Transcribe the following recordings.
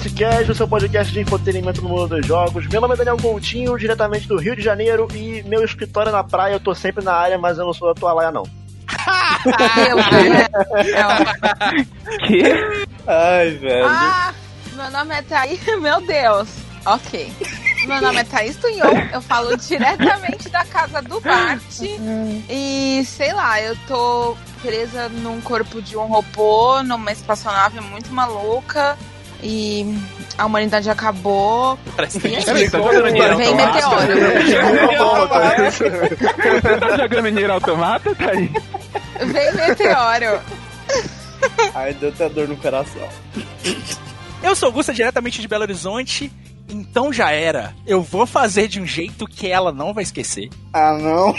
Splitcast, o seu podcast de entretenimento no mundo dos jogos. Meu nome é Daniel Coutinho, diretamente do Rio de Janeiro, e meu escritório é na praia, eu tô sempre na área, mas eu não sou da tua laia, não. que? Ai, velho. Ah, meu nome é Thaís. Meu Deus. Ok. Meu nome é Thaís Tunhon, eu falo diretamente da casa do Bart. E sei lá, eu tô presa num corpo de um robô, numa espaçonave muito maluca. E a humanidade acabou. Parece que é jogando dinheiro Vem meteoro. Você tá jogando dinheiro automata, tá aí? Vem meteoro. Ai, deu até dor no coração. Eu sou Gusta diretamente de Belo Horizonte, então já era. Eu vou fazer de um jeito que ela não vai esquecer. Ah, não.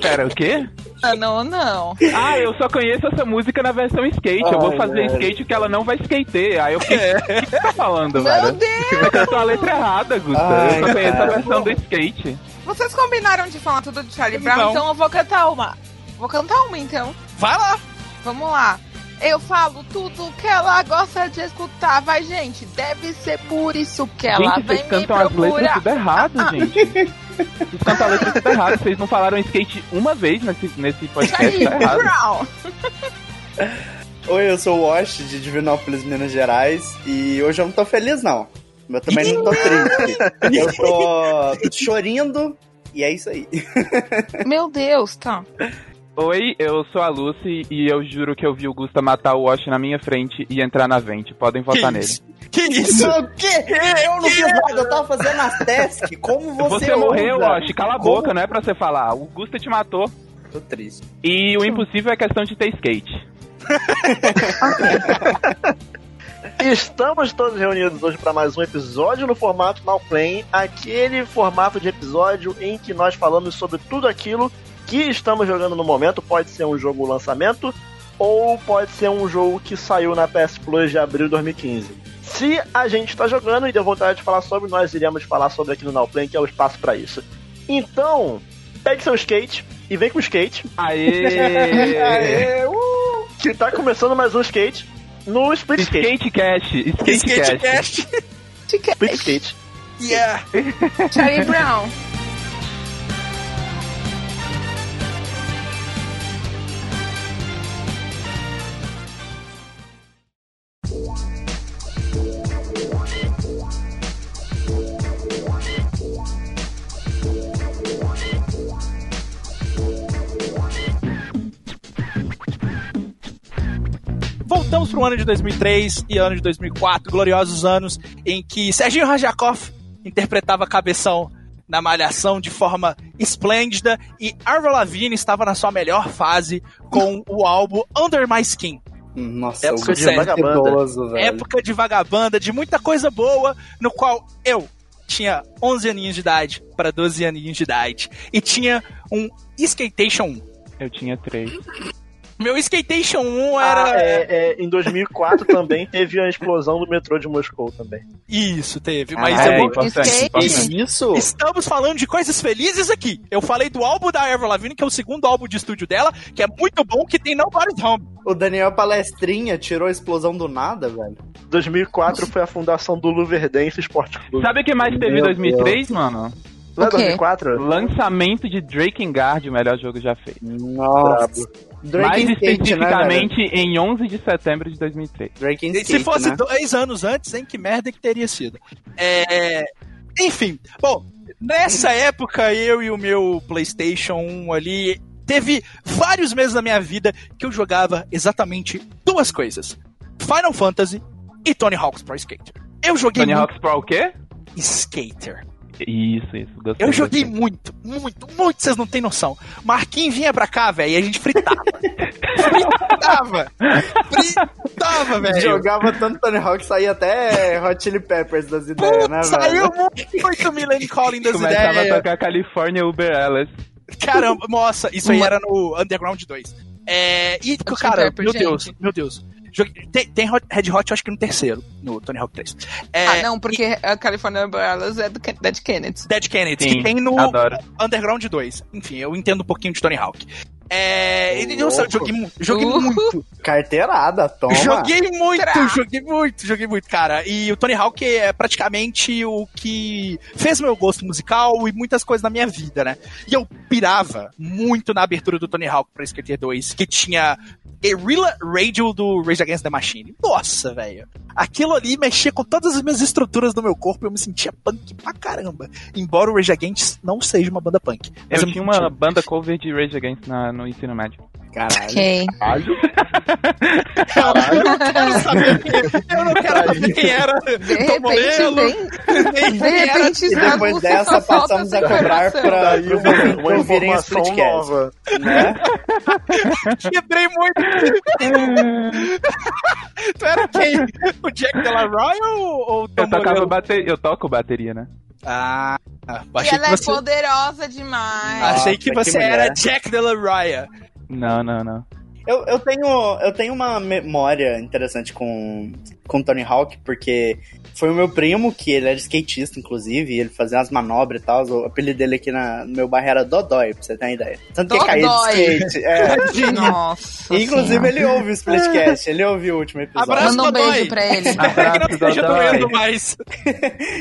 Pera, o quê? Ah, não, não. Ah, eu só conheço essa música na versão skate. eu vou Ai, fazer velho. skate que ela não vai skater. Aí eu fiquei, o que você tá falando, Meu velho? Deus! Você cantou a letra errada, Gusta. Ai, eu só conheço cara. a versão do skate. Vocês combinaram de falar tudo de Charlie Brown, Não. então eu vou cantar uma. Vou cantar uma então. Vai lá! Vamos lá. Eu falo tudo que ela gosta de escutar. Vai, gente. Deve ser por isso que ela gente, vem vocês me cantam as letras procurar. tudo errado, Ah, ah. gente. Vocês cantam a letra tudo errado. Vocês não falaram skate uma vez nesse, nesse podcast, Charlie tá errado. Oi, eu sou o Wash de Divinópolis, Minas Gerais. E hoje eu não tô feliz, não. Mas também não tô triste. Eu tô chorindo. E é isso aí. Meu Deus, tá. Oi, eu sou a Lucy e eu juro que eu vi o Gusta matar o Wash na minha frente e entrar na vente. Podem votar nele. isso? Que isso? O quê? Eu não fiz nada, eu tava fazendo as tasks. Como você, Você, morreu? Wash. Cala a Como? boca, não é pra você falar. O Gusta te matou. Tô triste. E o impossível é questão de ter skate. Estamos todos reunidos hoje para mais um episódio no formato Now Playing, aquele formato de episódio em que nós falamos sobre tudo aquilo que estamos jogando no momento. Pode ser um jogo lançamento ou pode ser um jogo que saiu na PS Plus de abril de 2015. Se a gente está jogando e deu vontade de falar sobre, nós iremos falar sobre aqui no Now Playing, que é o espaço para isso. Então, pegue seu skate e vem com o skate, Aê! Aê, uh! que tá começando mais um skate no Split Skate. Skate Cash, Skate Cash. Skatecast! Split Skate. Yeah! Charlie Brown. Ano de 2003 e ano de 2004, gloriosos anos em que Serginho Rajakov interpretava Cabeção na Malhação de forma esplêndida e Avril Lavigne estava na sua melhor fase com o álbum Under My Skin. Nossa, Época de é vagabanda. idoso. Época de vagabanda, de muita coisa boa, no qual eu tinha 11 aninhos de idade para 12 aninhos de idade e tinha um Skatation 1. Eu tinha três. Meu Skatation 1 era. Ah, é, é, em 2004 também teve a explosão do metrô de Moscou também. Isso, teve, mas Ah, é vou- importante. Isso? Estamos falando de coisas felizes aqui. Eu falei do álbum da Avril Lavigne, que é o segundo álbum de estúdio dela, que é muito bom, que tem Nobody's Home. O Daniel Palestrinha tirou a explosão do nada, velho. 2004 foi a fundação do Luverdense Esporte Clube. Sabe o que mais teve em Meu 2003, mano? Não é O quê? 2004? Lançamento de Drakengard, o melhor jogo já feito. Nossa. Drake Mais né, especificamente em 11 de setembro de 2003. velho? Drake and E Skate, Se fosse né? dois anos antes, hein, que merda que teria sido. É... Enfim, bom, nessa época eu e o meu PlayStation 1 ali. Teve vários meses da minha vida que eu jogava exatamente duas coisas: Final Fantasy e Tony Hawk's Pro Skater. Eu joguei Tony muito Hawk's Pro o quê? Skater. Isso, isso. Gostei, Eu joguei gostei. muito, muito, muito, vocês não têm noção. Marquinhos vinha pra cá, velho, e a gente fritava. fritava! Fritava, velho! Jogava tanto Tony Hawk, saía até Hot Chili Peppers das ideias, né, Saiu velho? muito Millennium Calling das Começava a ideias. tocar California Uber Alice. Caramba, nossa, isso aí era no Underground 2. É, e, Hot cara, Pepper, meu gente. Deus, meu Deus. Tem, tem Red Hot, eu acho que no terceiro, no Tony Hawk 3. É, ah, não, porque a California Umbrellas é do Dead Kennedy. Dead Kennedy, Sim, que tem no adoro. Underground 2. Enfim, eu entendo um pouquinho de Tony Hawk. É, ele, nossa, eu joguei, joguei Uh. muito. Carteirada, toma. Joguei muito, Tra. joguei muito, joguei muito, cara. E o Tony Hawk é praticamente o que fez meu gosto musical e muitas coisas na minha vida, né? E eu pirava muito na abertura do Tony Hawk pra Skater 2, que tinha Guerrilla Radio do Rage Against the Machine. Nossa, velho. Aquilo ali mexia com todas as minhas estruturas do meu corpo e eu me sentia punk pra caramba. Embora o Rage Against não seja uma banda punk. Eu tinha uma banda cover de Rage Against na- no ensino médio. Caralho. Ok. Caralho. Eu não quero saber quem, eu não quero saber quem era De Tom repente, Morello, vem, de quem era repente, E depois dessa, passamos a cobrar pra Daí pra uma, ouvirem esse informação Splitcast. nova. Né? Quebrei muito. tu era quem? O Jack Delaroy ou, ou o Tom Eu tocava Morello? bateria, eu toco bateria, né? Ah, E achei ela que é você, poderosa demais. achei que você era. Jack Delaroy. Não, não, não. Eu, eu, tenho, eu tenho uma memória interessante com, com Tony Hawk, porque foi o meu primo, que ele era skatista, inclusive, e ele fazia umas manobras e tal. O apelido dele aqui na, no meu bairro era Dodói, pra você ter uma ideia. Tanto que caía de Dodói. skate. É. Nossa. Inclusive, Senhora. ele ouve o Splitcast, ele ouviu o último episódio. Abraço, Manda um Dodói. beijo pra ele. Espero que não Abraço, esteja Dodói. doendo mais.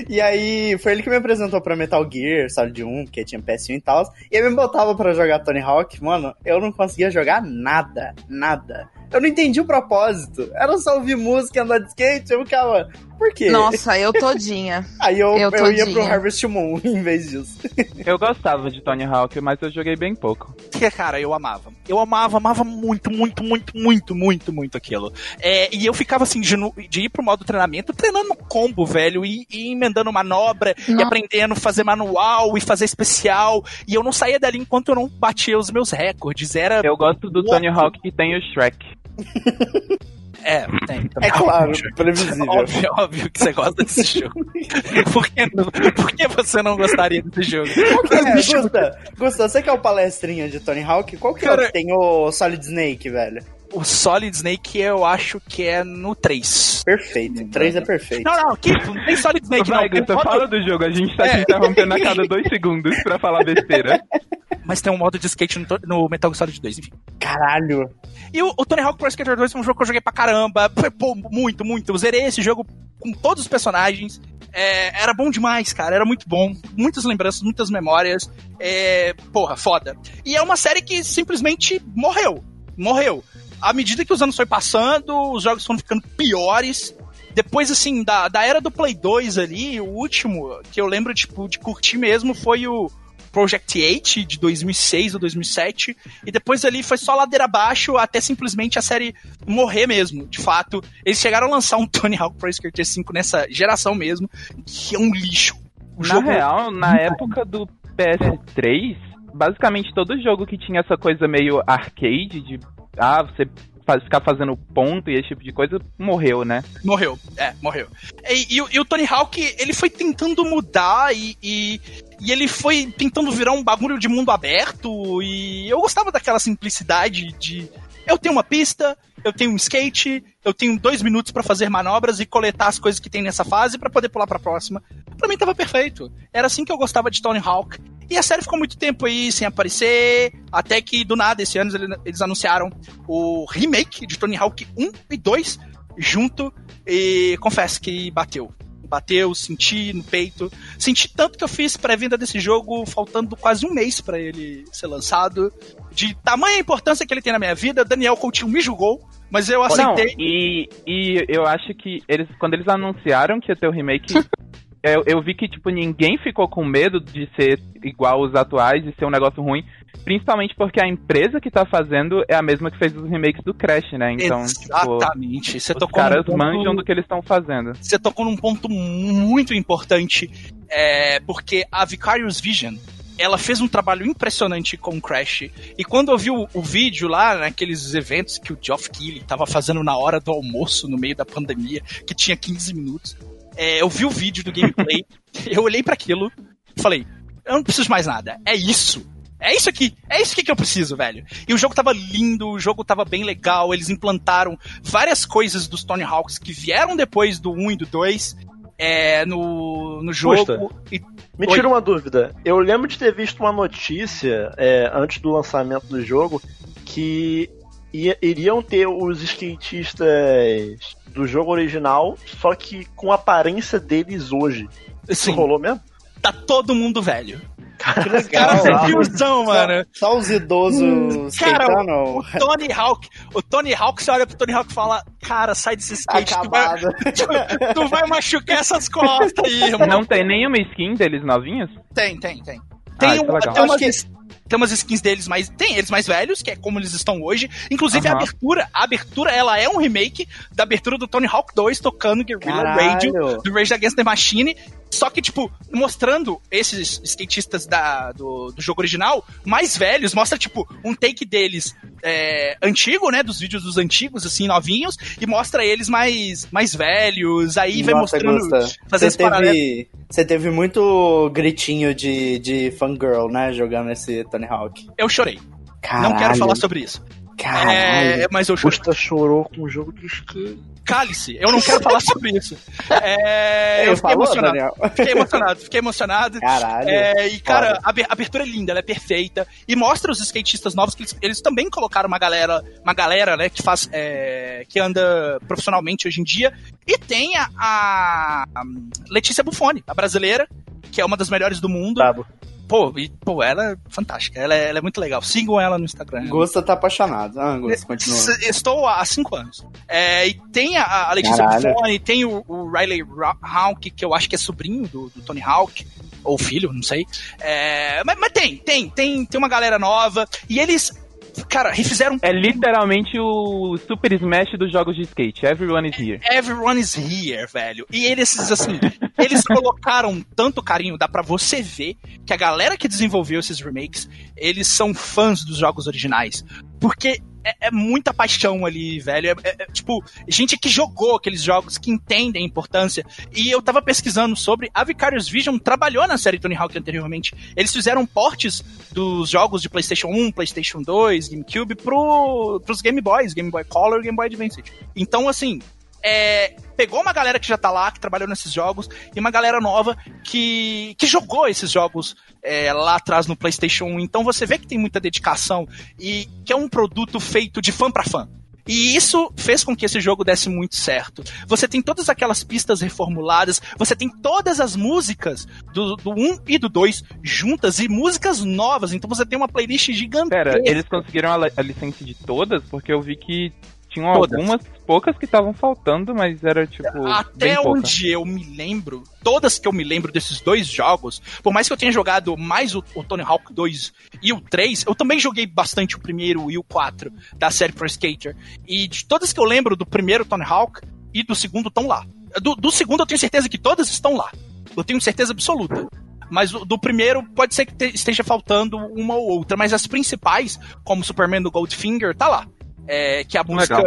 E aí, foi ele que me apresentou pra Metal Gear Solid 1, que tinha PS1 e tal. E ele me botava pra jogar Tony Hawk. Mano, eu não conseguia jogar nada. Nada. Eu não entendi o propósito. Era só ouvir música andar de skate. Eu ficava, por quê? Nossa, eu todinha. Aí eu, eu eu, ia pro Harvest Moon em vez disso. Eu gostava de Tony Hawk, mas eu joguei bem pouco. Que, cara, eu amava. Eu amava, amava muito, muito, muito, muito, muito, muito aquilo. É, e eu ficava assim, de, de ir pro modo treinamento, treinando combo, velho, e, e emendando manobra, e Não. aprendendo a fazer manual e fazer especial. E eu não saía dali enquanto eu não batia os meus recordes. Era. Eu gosto do Tony Hawk que tem o Shrek. É, tem. também. É claro, previsível. Óbvio, óbvio que você gosta desse jogo. Por que, por que você não gostaria desse jogo? Qual que é, Gusta? Gusta, você que é o palestrinha de Tony Hawk, qual que é o Cara- que tem o Solid Snake, velho? O Solid Snake eu acho que é no 3. Perfeito. 3 é perfeito. Não, não, que, não tem Solid Snake Vai, não. Gusta, modo- fala do jogo. A gente tá te interrompendo a cada dois segundos pra falar besteira. Mas tem um modo de skate no, no Metal Gear Solid 2, enfim. Caralho. E o, o Tony Hawk Pro Skater 2 é um jogo que eu joguei pra caramba. Foi, Pô, muito, muito. Eu zerei esse jogo com todos os personagens. É, era bom demais, cara. Era muito bom. Muitas lembranças, muitas memórias. É, porra, foda. E é uma série que simplesmente morreu. Morreu. À medida que os anos foi passando, os jogos foram ficando piores. Depois, assim, da, da era do Play 2 ali, o último que eu lembro, tipo, de curtir mesmo foi o Project 8 de 2006 ou 2007. E depois ali foi só ladeira abaixo até simplesmente a série morrer mesmo, de fato. Eles chegaram a lançar um Tony Hawk Pro Skater 5 nessa geração mesmo, que é um lixo. O Na jogo real, na época do PS3, basicamente todo jogo que tinha essa coisa meio arcade, de ah, você faz- ficar fazendo ponto e esse tipo de coisa, morreu, né? morreu. É, morreu. E, e o- e o Tony Hawk, ele foi tentando mudar e, e, e ele foi tentando virar um bagulho de mundo aberto. E eu gostava daquela simplicidade de. Eu tenho uma pista, eu tenho um skate, eu tenho dois minutos pra fazer manobras e coletar as coisas que tem nessa fase pra poder pular pra próxima. Pra mim tava perfeito. Era assim que eu gostava de Tony Hawk. E a série ficou muito tempo aí sem aparecer, até que do nada esse ano eles- anunciaram o remake de Tony Hawk 1 e 2 junto e confesso que bateu. Bateu, senti no peito. Senti tanto que eu fiz pré-venda desse jogo faltando quase um mês pra ele ser lançado. De tamanha importância que ele tem na minha vida, Daniel Coutinho me julgou, mas eu Não, aceitei. e, e eu acho que eles, quando eles anunciaram que ia ter o remake, eu, eu vi que, tipo, ninguém ficou com medo de ser igual os atuais e ser um negócio ruim. Principalmente porque a empresa que tá fazendo é a mesma que fez os remakes do Crash, né? Então, tipo, Exatamente. Você os caras ponto- manjam do que eles estão fazendo. você tocou num ponto muito importante, é, porque a Vicarious Vision, ela fez um trabalho impressionante com o Crash. E quando eu vi o, o vídeo lá, naqueles eventos que o Geoff Keighley tava fazendo na hora do almoço, no meio da pandemia, que tinha 15 minutos, é, eu vi o vídeo do gameplay, eu olhei para aquilo e falei, eu não preciso de mais nada, é isso. É isso aqui, é isso aqui que eu preciso, velho. E o jogo tava lindo, o jogo tava bem legal, eles implantaram várias coisas dos Tony Hawks que vieram depois do 1 e do 2. é, no, no jogo. E, Me Oi. tira uma dúvida. Eu lembro de ter visto uma notícia é, antes do lançamento do jogo que ia- iriam ter os skatistas do jogo original, só que com a aparência deles hoje. Isso rolou mesmo? tá todo mundo velho. Que Os caras são tiozão, mano. Só os idosos Cara, skateando. O Tony Hawk, o Tony Hawk, você olha pro Tony Hawk e fala, cara, sai desse skate, tu vai, Acabado. tu vai machucar essas costas aí, irmão. Não tem nenhuma skin deles novinhas? Tem, tem, tem. Tem, Ah, é um- tem umas, que- tem umas skins deles mais. Tem eles mais velhos, que é como eles estão hoje. Inclusive a Aham. abertura, a abertura, ela é um remake da abertura do Tony Hawk 2 tocando Guerrilla Radio do Rage Against the Machine. Só que, tipo, mostrando esses skatistas da, do, do jogo original mais velhos, mostra, tipo, um take deles é, antigo, né? Dos vídeos dos antigos, assim, novinhos, e mostra eles mais, mais velhos. Aí vai Nossa, mostrando. Gusta, fazer você teve, você teve muito gritinho de, de fangirl, né? Jogando esse Tony Hawk. Eu chorei. Caralho. Não quero falar sobre isso. Caralho. É, mas eu chorei. Gusta chorou com o jogo de skate. Cálice, eu não quero falar sobre isso. É, eu fiquei falou, emocionado. Fiquei emocionado, fiquei emocionado. Caralho. É, e, cara, a aber- a abertura é linda, ela é perfeita. E mostra os skatistas novos que eles, eles também colocaram uma galera, uma galera, né, que faz. é, que anda profissionalmente hoje em dia. E tem a, a Letícia Buffoni, a brasileira, que é uma das melhores do mundo. Brabo. Pô, e, pô, ela é fantástica. Ela é, ela é muito legal. Sigam ela no Instagram. Gusta tá apaixonado. Ah, Gusta, continua. Estou há cinco anos. É, e tem a, Letícia. Buffoni, tem o, o Riley Hawk, que eu acho que é sobrinho do, do Tony Hawk, ou filho, não sei. É, mas, mas tem, tem, tem, tem uma galera nova. E eles, cara, refizeram É literalmente o Super Smash dos jogos de skate. Everyone is here. Everyone is here, velho. E eles, assim, eles colocaram tanto carinho, dá pra você ver que a galera que desenvolveu esses remakes, eles são fãs dos jogos originais. Porque é, é muita paixão ali, velho. É, é- é, tipo, gente que jogou aqueles jogos, que entendem a importância. E eu tava pesquisando sobre. A Vicarious Vision trabalhou na série Tony Hawk anteriormente. Eles fizeram portes dos jogos de PlayStation 1, PlayStation 2, GameCube pro, pros Game Boys, Game Boy Color Game Boy Advance. Então, assim, é, pegou uma galera que já tá lá, que trabalhou nesses jogos, e uma galera nova que, que jogou esses jogos é, lá atrás no PlayStation 1. Então você vê que tem muita dedicação e que é um produto feito de fã pra fã. E isso fez com que esse jogo desse muito certo. Você tem todas aquelas pistas reformuladas, você tem todas as músicas do, do 1 e do 2 juntas e músicas novas. Então você tem uma playlist gigantesca. Pera, eles conseguiram a, a licença de todas? Porque eu vi que tinham Todas. algumas poucas que estavam faltando, mas era tipo. Até onde eu me lembro, todas que eu me lembro desses dois jogos, por mais que eu tenha jogado mais o, o Tony Hawk 2 e o 3, eu também joguei bastante o primeiro e o 4 da série Pro Skater. E de todas que eu lembro do primeiro Tony Hawk e do segundo estão lá. Do, do segundo eu tenho certeza que todas estão lá. Eu tenho certeza absoluta. Mas do primeiro pode ser que te- esteja faltando uma ou outra, mas as principais, como Superman do Goldfinger, tá lá. É, que é a música,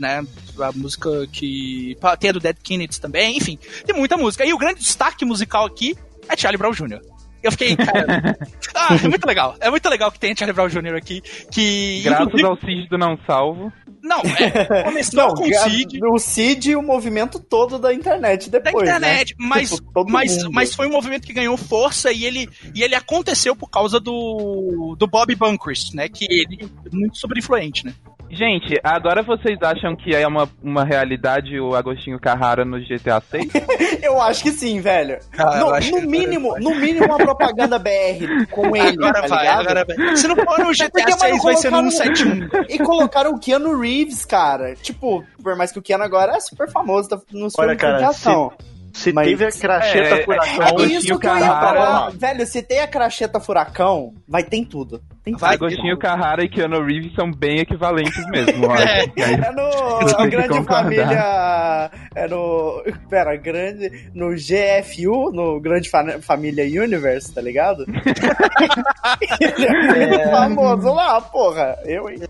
né? A música que. Tem a do Dead Kennedys também, enfim, tem muita música. E o grande destaque musical aqui é Charlie Brown Jr. Eu fiquei, cara. ah, é muito legal. É muito legal que tem Charlie Brown Jr. aqui. Que. Graças inclusive- ao Cid do Não Salvo. Não, é, começou com o Cid. o Cid e o movimento todo da internet da depois, internet, né? mas, Tipo, mas, mundo. mas foi um movimento que ganhou força e ele, e ele aconteceu por causa do, do Bob Bunkrist, né? Que ele é muito sobre influente, né? Gente, agora vocês acham que é uma, uma realidade o Agostinho Carrara no GTA 6? Eu acho que sim, velho. Ah, no, no que- mínimo, no mínimo uma propaganda BR com ele, agora tá vai, ligado? agora vai. Se não for no GTA Porque, mano, 6, vai ser no colocaram- 171. E colocaram o Keanu Reeves, cara. Tipo, por mais que o Keanu agora é super famoso, tá nos Olha, filmes de ação. Se Mas- teve a cracheta É, furacão. É Agostinho isso que eu ia falar. Velho, se tem a cracheta furacão, vai ter tudo. Tem tudo. Agostinho Carrara e Keanu Reeves são bem equivalentes mesmo. É. É no Você a Grande. Família. É no. Pera, grande. No GFU, no Grande Fa- Família Universe, tá ligado? Ele é muito famoso lá, porra. Eu, hein?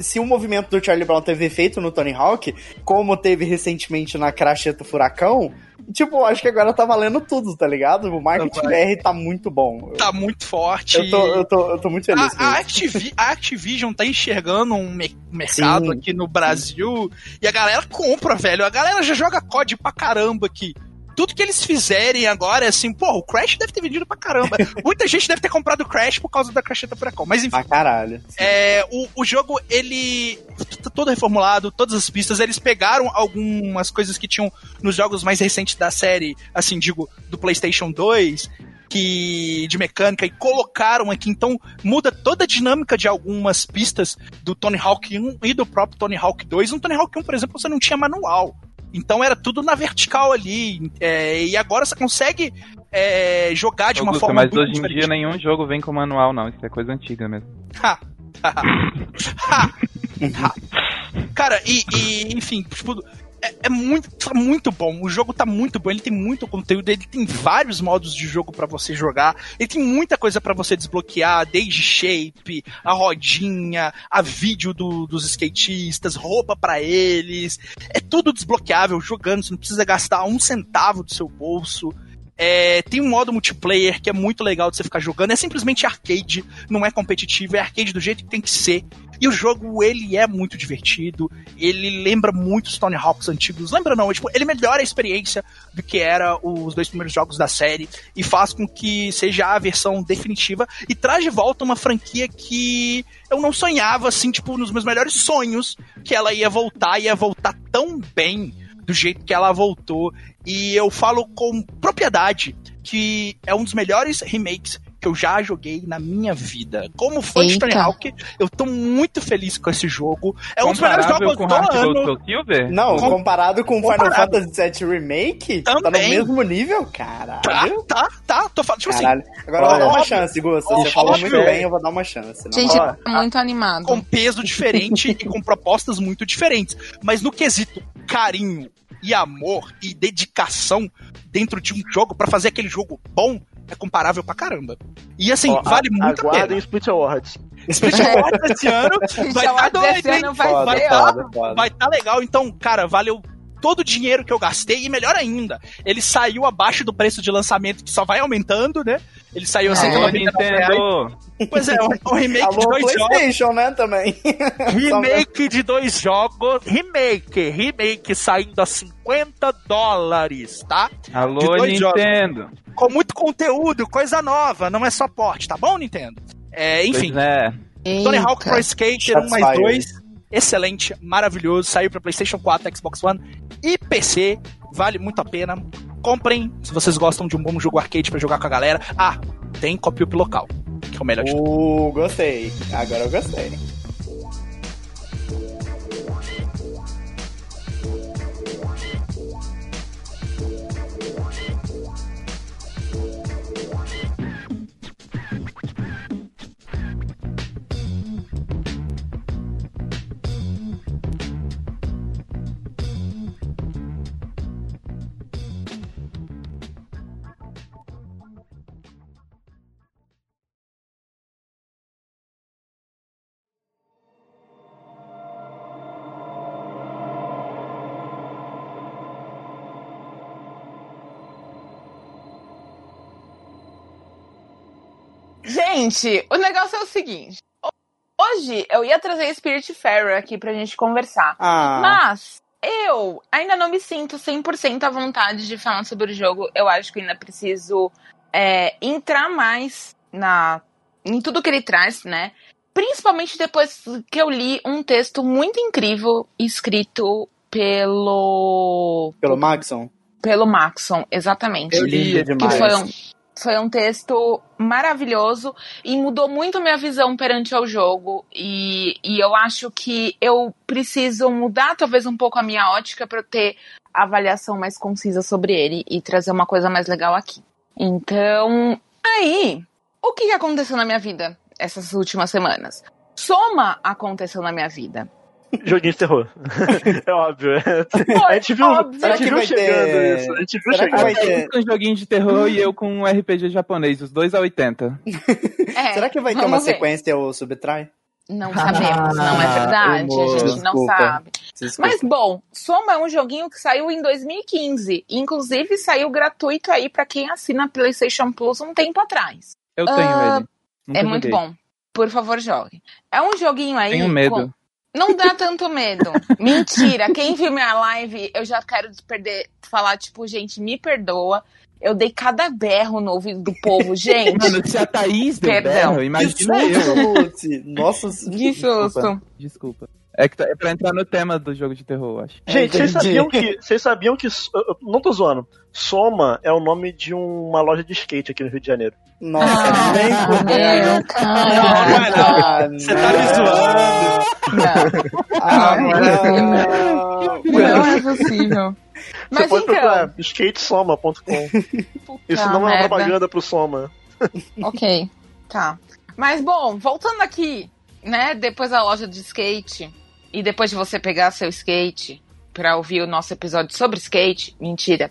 Se o movimento do Charlie Brown teve efeito no Tony Hawk, como teve recentemente na Cracheta Furacão, tipo, acho que agora tá valendo tudo, tá ligado? O marketing BR tá muito bom. Tá muito forte. Eu tô, eu tô, eu tô muito feliz A, com a, a Activision tá enxergando um me- mercado Sim. aqui no Brasil e a galera compra, velho. A galera já joga COD pra caramba aqui. Tudo que eles fizerem agora é assim, pô, o Crash deve ter vendido pra caramba. Muita gente deve ter comprado o Crash por causa da Crasheta Furacão. Mas enfim. Pra caralho. É, o, o jogo, ele. tá todo reformulado, todas as pistas. Eles pegaram algumas coisas que tinham nos jogos mais recentes da série, assim, digo, do PlayStation 2, que de mecânica, e colocaram aqui. Então, muda toda a dinâmica de algumas pistas do Tony Hawk 1 e do próprio Tony Hawk 2. No Tony Hawk 1, por exemplo, você não tinha manual. Então era tudo na vertical ali. é, e agora você consegue é, jogar de Ô, uma Gusta, forma mas hoje em dia nenhum jogo vem com manual, não. Isso é coisa antiga mesmo. Ha. Ha. Ha. Ha. Cara, e, e, enfim, tipo, é, é muito, tá muito bom. O jogo tá muito bom, ele tem muito conteúdo, ele tem vários modos de jogo pra você jogar, ele tem muita coisa pra você desbloquear, desde shape, a rodinha, a vídeo do- dos skatistas, roupa pra eles. É tudo desbloqueável jogando, você não precisa gastar um centavo do seu bolso. É, tem um modo multiplayer que é muito legal de você ficar jogando. É simplesmente arcade, não é competitivo, é arcade do jeito que tem que ser. E o jogo, ele é muito divertido, ele lembra muito os Tony Hawks antigos. Lembra não, é, tipo, ele melhora a experiência do que era os dois primeiros jogos da série e faz com que seja a versão definitiva e traz de volta uma franquia que eu não sonhava, assim, tipo, nos meus melhores sonhos, que ela ia voltar, ia voltar tão bem do jeito que ela voltou. E eu falo com propriedade que é um dos melhores remakes que eu já joguei na minha vida. Como fã de Eita. Tony Hawk, eu tô muito feliz com esse jogo. É um dos melhores jogos com do Heart ano. Gold Silver? Não, Com- comparado com Final comparado. Fantasy VII Remake, tá no Também. mesmo nível, Tá, caralho. tá, tá. Tô falando, tipo assim, Caralho. Agora eu vou dar uma chance, Gusto. Você falou óbvio. muito bem, eu vou dar uma chance. Não Gente, tá muito animado. com peso diferente e com propostas muito diferentes. Mas no quesito carinho e amor e dedicação dentro de um jogo pra fazer aquele jogo bom, é comparável pra caramba. E assim, Ó, vale a- muito a Aguardem pena. Split Awards. Split Awards esse ano vai Já tá doido, hein? vai foda. Vai tá legal. Então, cara, valeu todo o dinheiro que eu gastei e melhor ainda, ele saiu abaixo do preço de lançamento que só vai aumentando, né? Ele saiu a É. Alô, 199 reais. Nintendo! Pois é, um, um remake de Alô, dois jogos. PlayStation, né, também. Remake de dois jogos. Remake. Remake saindo a 50 dólares, tá? De Alô, dois jogos. Nintendo! Com muito conteúdo, coisa nova. Não é só porte, tá bom, Nintendo? É, enfim, Pois é. Tony. Hawk Pro Skater 1 Shots mais fired. 2. Excelente, maravilhoso. Saiu pra PlayStation 4, Xbox One e PC. Vale muito a pena. Comprem se vocês gostam de um bom jogo arcade pra jogar com a galera. Ah, tem copy local, que é o melhor de tudo. Uh, gostei. Agora eu gostei. Gente, o negócio é o seguinte. Hoje eu ia trazer Spirit Fairy aqui pra gente conversar. Ah, Mas eu ainda não me sinto 100% à vontade de falar sobre o jogo. Eu acho que ainda preciso é, entrar mais na em tudo que ele traz, né? Principalmente depois que eu li um texto muito incrível escrito pelo pelo Maxon. pelo Maxon, exatamente. Eu li, Lindo que demais. foi um, foi um texto maravilhoso e mudou muito a minha visão perante ao jogo. E, e eu acho que eu preciso mudar talvez um pouco a minha ótica para ter avaliação mais concisa sobre ele e trazer uma coisa mais legal aqui. Então, aí, o que aconteceu na minha vida essas últimas semanas? Soma aconteceu na minha vida. Joguinho de terror. é óbvio. a gente viu, óbvio. a gente que viu vai chegando ter- isso. A gente viu Será que chegando. vai ter- Com um joguinho de terror e eu com um RPG japonês, os dois a 80. É, Será que vai ter uma ver. sequência ou subtrai? Não sabemos, não é verdade. humor, a gente não desculpa. sabe. Desculpa. Mas bom, Soma é um joguinho que saiu em 2015. Inclusive saiu gratuito aí pra quem assina PlayStation Plus um tempo atrás. Eu tenho Ah, ele. Nunca é muito joguei. bom. Por favor, jogue. É um joguinho aí. Tenho medo. com- Não dá tanto medo. Mentira. Quem viu minha live, eu já quero perder, falar, tipo, gente, me perdoa. Eu dei cada berro no ouvido do povo, gente. Mano, se a Thaís deu Perdão. berro, imagina eu. Nossa, Que susto. Desculpa. É, que tá- é pra entrar no tema do jogo de terror, eu acho. Gente, vocês sabiam que. Vocês sabiam que. eu- Não tô zoando. Soma é o nome de uma loja de skate aqui no Rio de Janeiro. Nossa, Ah, nem não, fudendo. cara. Ah, Você tá me zoando. Não, Ah, Não, não. não é possível. Você Mas pode então, procurar skatesoma.com. Isso não é uma merda. propaganda pro Soma. Ok, tá. Mas bom, voltando aqui, né? Depois da loja de skate e depois de você pegar seu skate pra ouvir o nosso episódio sobre skate, mentira.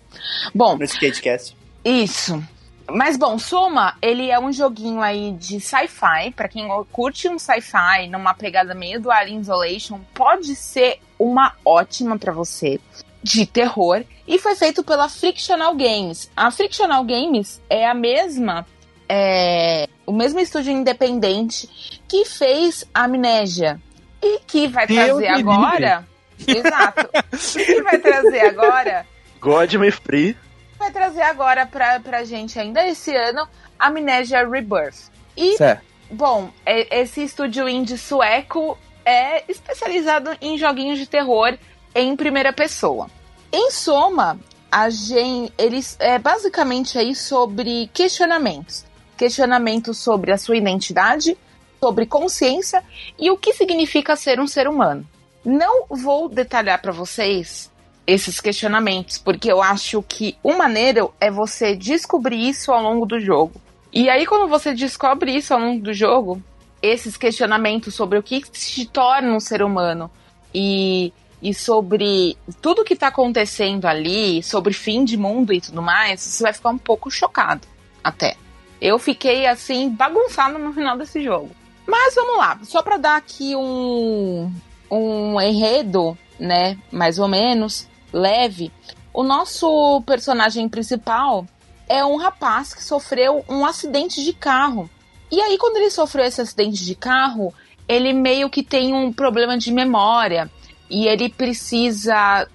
Bom, No Skatecast. isso. Mas bom, Soma, ele é um joguinho aí de sci-fi, Pra quem curte um sci-fi numa pegada meio do Alien Isolation, pode ser uma ótima pra você de terror e foi feito pela Frictional Games. A Frictional Games é a mesma é, o mesmo estúdio independente que fez Amnésia e que vai Deus trazer me agora, exato, e que vai trazer agora Godme Free. vai trazer agora pra, pra gente ainda esse ano Amnesia Rebirth. E, Certo. bom, é- esse estúdio indie sueco é especializado em joguinhos de terror em primeira pessoa. Em soma, a gente, eles é basicamente aí sobre questionamentos. Questionamentos sobre a sua identidade, sobre consciência e o que significa ser um ser humano. Não vou detalhar para vocês esses questionamentos, porque eu acho que o maneiro é você descobrir isso ao longo do jogo. E aí, quando você descobre isso ao longo do jogo, esses questionamentos sobre o que te torna um ser humano e, e sobre tudo que tá acontecendo ali, sobre fim de mundo e tudo mais, você vai ficar um pouco chocado até. Eu fiquei assim, bagunçado no final desse jogo. Mas vamos lá, só para dar aqui um, um enredo, né, mais ou menos, leve. O nosso personagem principal é um rapaz que sofreu um acidente de carro. E aí, quando ele sofreu esse acidente de carro, ele meio que tem um problema de memória. E ele precisa,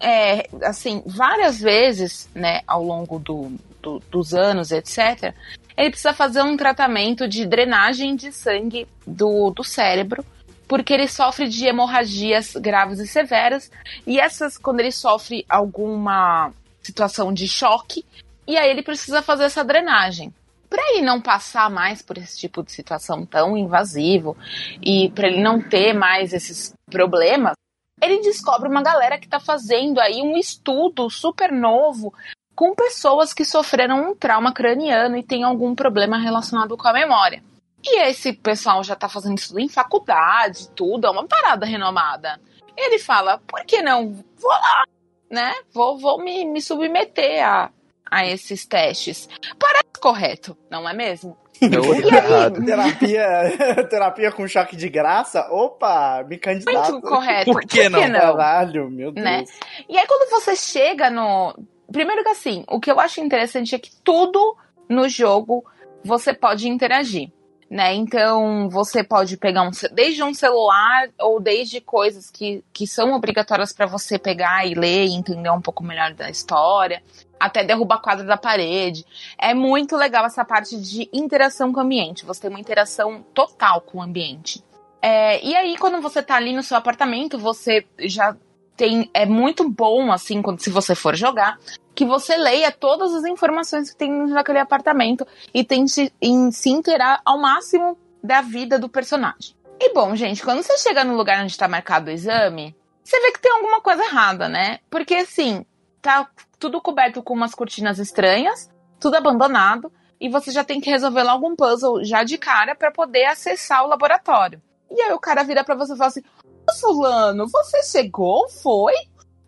é, assim, várias vezes, né, ao longo do, do- dos anos, etc., ele precisa fazer um tratamento de drenagem de sangue do, do cérebro, porque ele sofre de hemorragias graves e severas. E essas, quando ele sofre alguma situação de choque, e aí ele precisa fazer essa drenagem. Para ele não passar mais por esse tipo de situação tão invasivo e para ele não ter mais esses problemas, ele descobre uma galera que está fazendo aí um estudo super novo com pessoas que sofreram um trauma craniano e tem algum problema relacionado com a memória. E esse pessoal já tá fazendo estudo em faculdade, tudo, é uma parada renomada. Ele fala, por que não? Vou lá, né? Vou, vou me, me submeter a, a esses testes. Parece correto, não é mesmo? Errado. Terapia, terapia com choque de graça? Opa, me candidato. muito correto. Por que não? Caralho, meu Deus. Né? E aí, quando você chega no. Primeiro que assim, o que eu acho interessante é que tudo no jogo você pode interagir. Né? Então, você pode pegar um, desde um celular ou desde coisas que, que são obrigatórias para você pegar e ler e entender um pouco melhor da história, até derrubar quadro da parede. É muito legal essa parte de interação com o ambiente. Você tem uma interação total com o ambiente. É, e aí, quando você tá ali no seu apartamento, você já tem. É muito bom, assim, quando se você for jogar, que você leia todas as informações que tem naquele apartamento e tente em, se inteirar ao máximo da vida do personagem. E bom, gente, quando você chega no lugar onde tá marcado o exame, você vê que tem alguma coisa errada, né? Porque assim, tá tudo coberto com umas cortinas estranhas, tudo abandonado, e você já tem que resolver logo um puzzle já de cara para poder acessar o laboratório. E aí o cara vira para você e fala assim: Ô Solano, você chegou? Foi?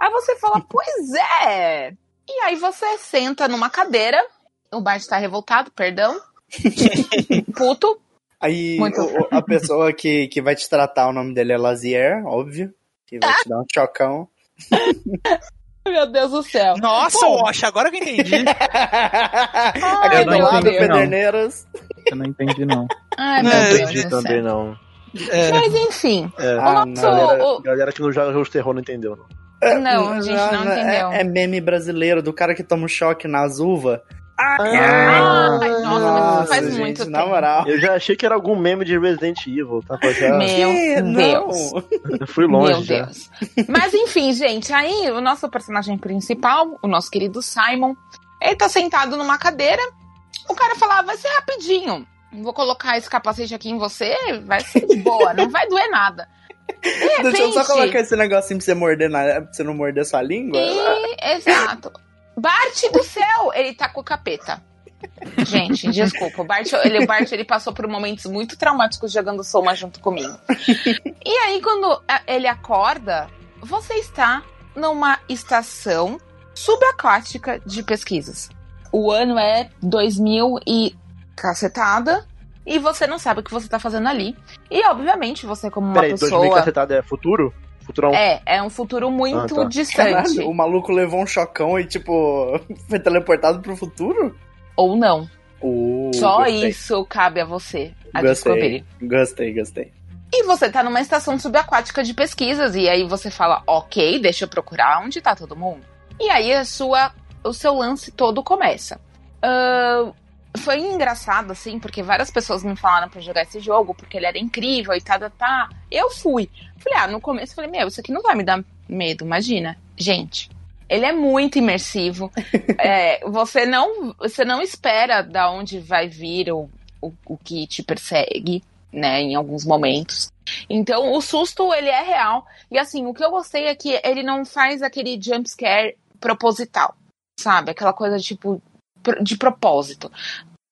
Aí você fala: Pois é. E aí você senta numa cadeira, o Bart tá revoltado, perdão. Puto. Aí Muito. o- a pessoa que, que vai te tratar, o nome dele é Lazier, óbvio. Que vai te dar um chocão. Meu Deus do céu. Nossa. Wash, agora que eu entendi. Aquele não lado, entendi, não. Pederneiras. Eu não entendi, não. Ai, Não, eu Entendi do também não. É, Mas enfim. É. Ah, o nosso. Galera, o- galera que não joga jogos de terror não entendeu, não. Não, a gente não é- entendeu. É, meme brasileiro do cara que toma um choque nas uvas. Ai, nossa, mas isso faz gente, muito na tempo. moral. Eu já achei que era algum meme de Resident Evil, tá? Já- Meu? Deus. Não. Eu fui longe Meu já. Deus. Mas enfim, gente, aí o nosso personagem principal, o nosso querido Simon, ele tá sentado numa cadeira. O cara fala: "Ah, vai ser rapidinho. Vou colocar esse capacete aqui em você, vai ser de boa, não vai doer nada. Deixa eu só repente- colocar esse negocinho pra você morder na, pra você não morder sua língua. E, exato. Bart do céu, ele tá com o capeta. Gente, desculpa. O Bart, ele, o Bart ele passou por momentos muito traumáticos jogando Soma junto comigo. E aí, quando ele acorda, você está numa estação subaquática de pesquisas. O ano é 2000 e cacetada. E você não sabe o que você tá fazendo ali. E, obviamente, você como uma Peraí, 2000 pessoa... cacetada é futuro? Futurão? É, é um futuro muito Ah, tá. distante. Caralho, o maluco levou um chocão e, tipo, foi teleportado pro futuro? Ou não. Uh, Só gostei. isso cabe a você a descobrir. Gostei, gostei, gostei. E você tá numa estação subaquática de pesquisas, e aí você fala, ok, deixa eu procurar onde tá todo mundo. E aí a sua, o seu lance todo começa. Ahn, foi engraçado, assim, porque várias pessoas me falaram pra jogar esse jogo, porque ele era incrível e tá, tá, tá. Eu fui. Falei, ah, no começo eu falei, meu, isso aqui não vai me dar medo, imagina. Gente, ele é muito imersivo. É, você, não, você não espera da onde vai vir o, o, o que te persegue, né, em alguns momentos. Então, o susto, ele é real. E assim, o que eu gostei é que ele não faz aquele jump scare proposital, sabe? Aquela coisa, tipo, de propósito.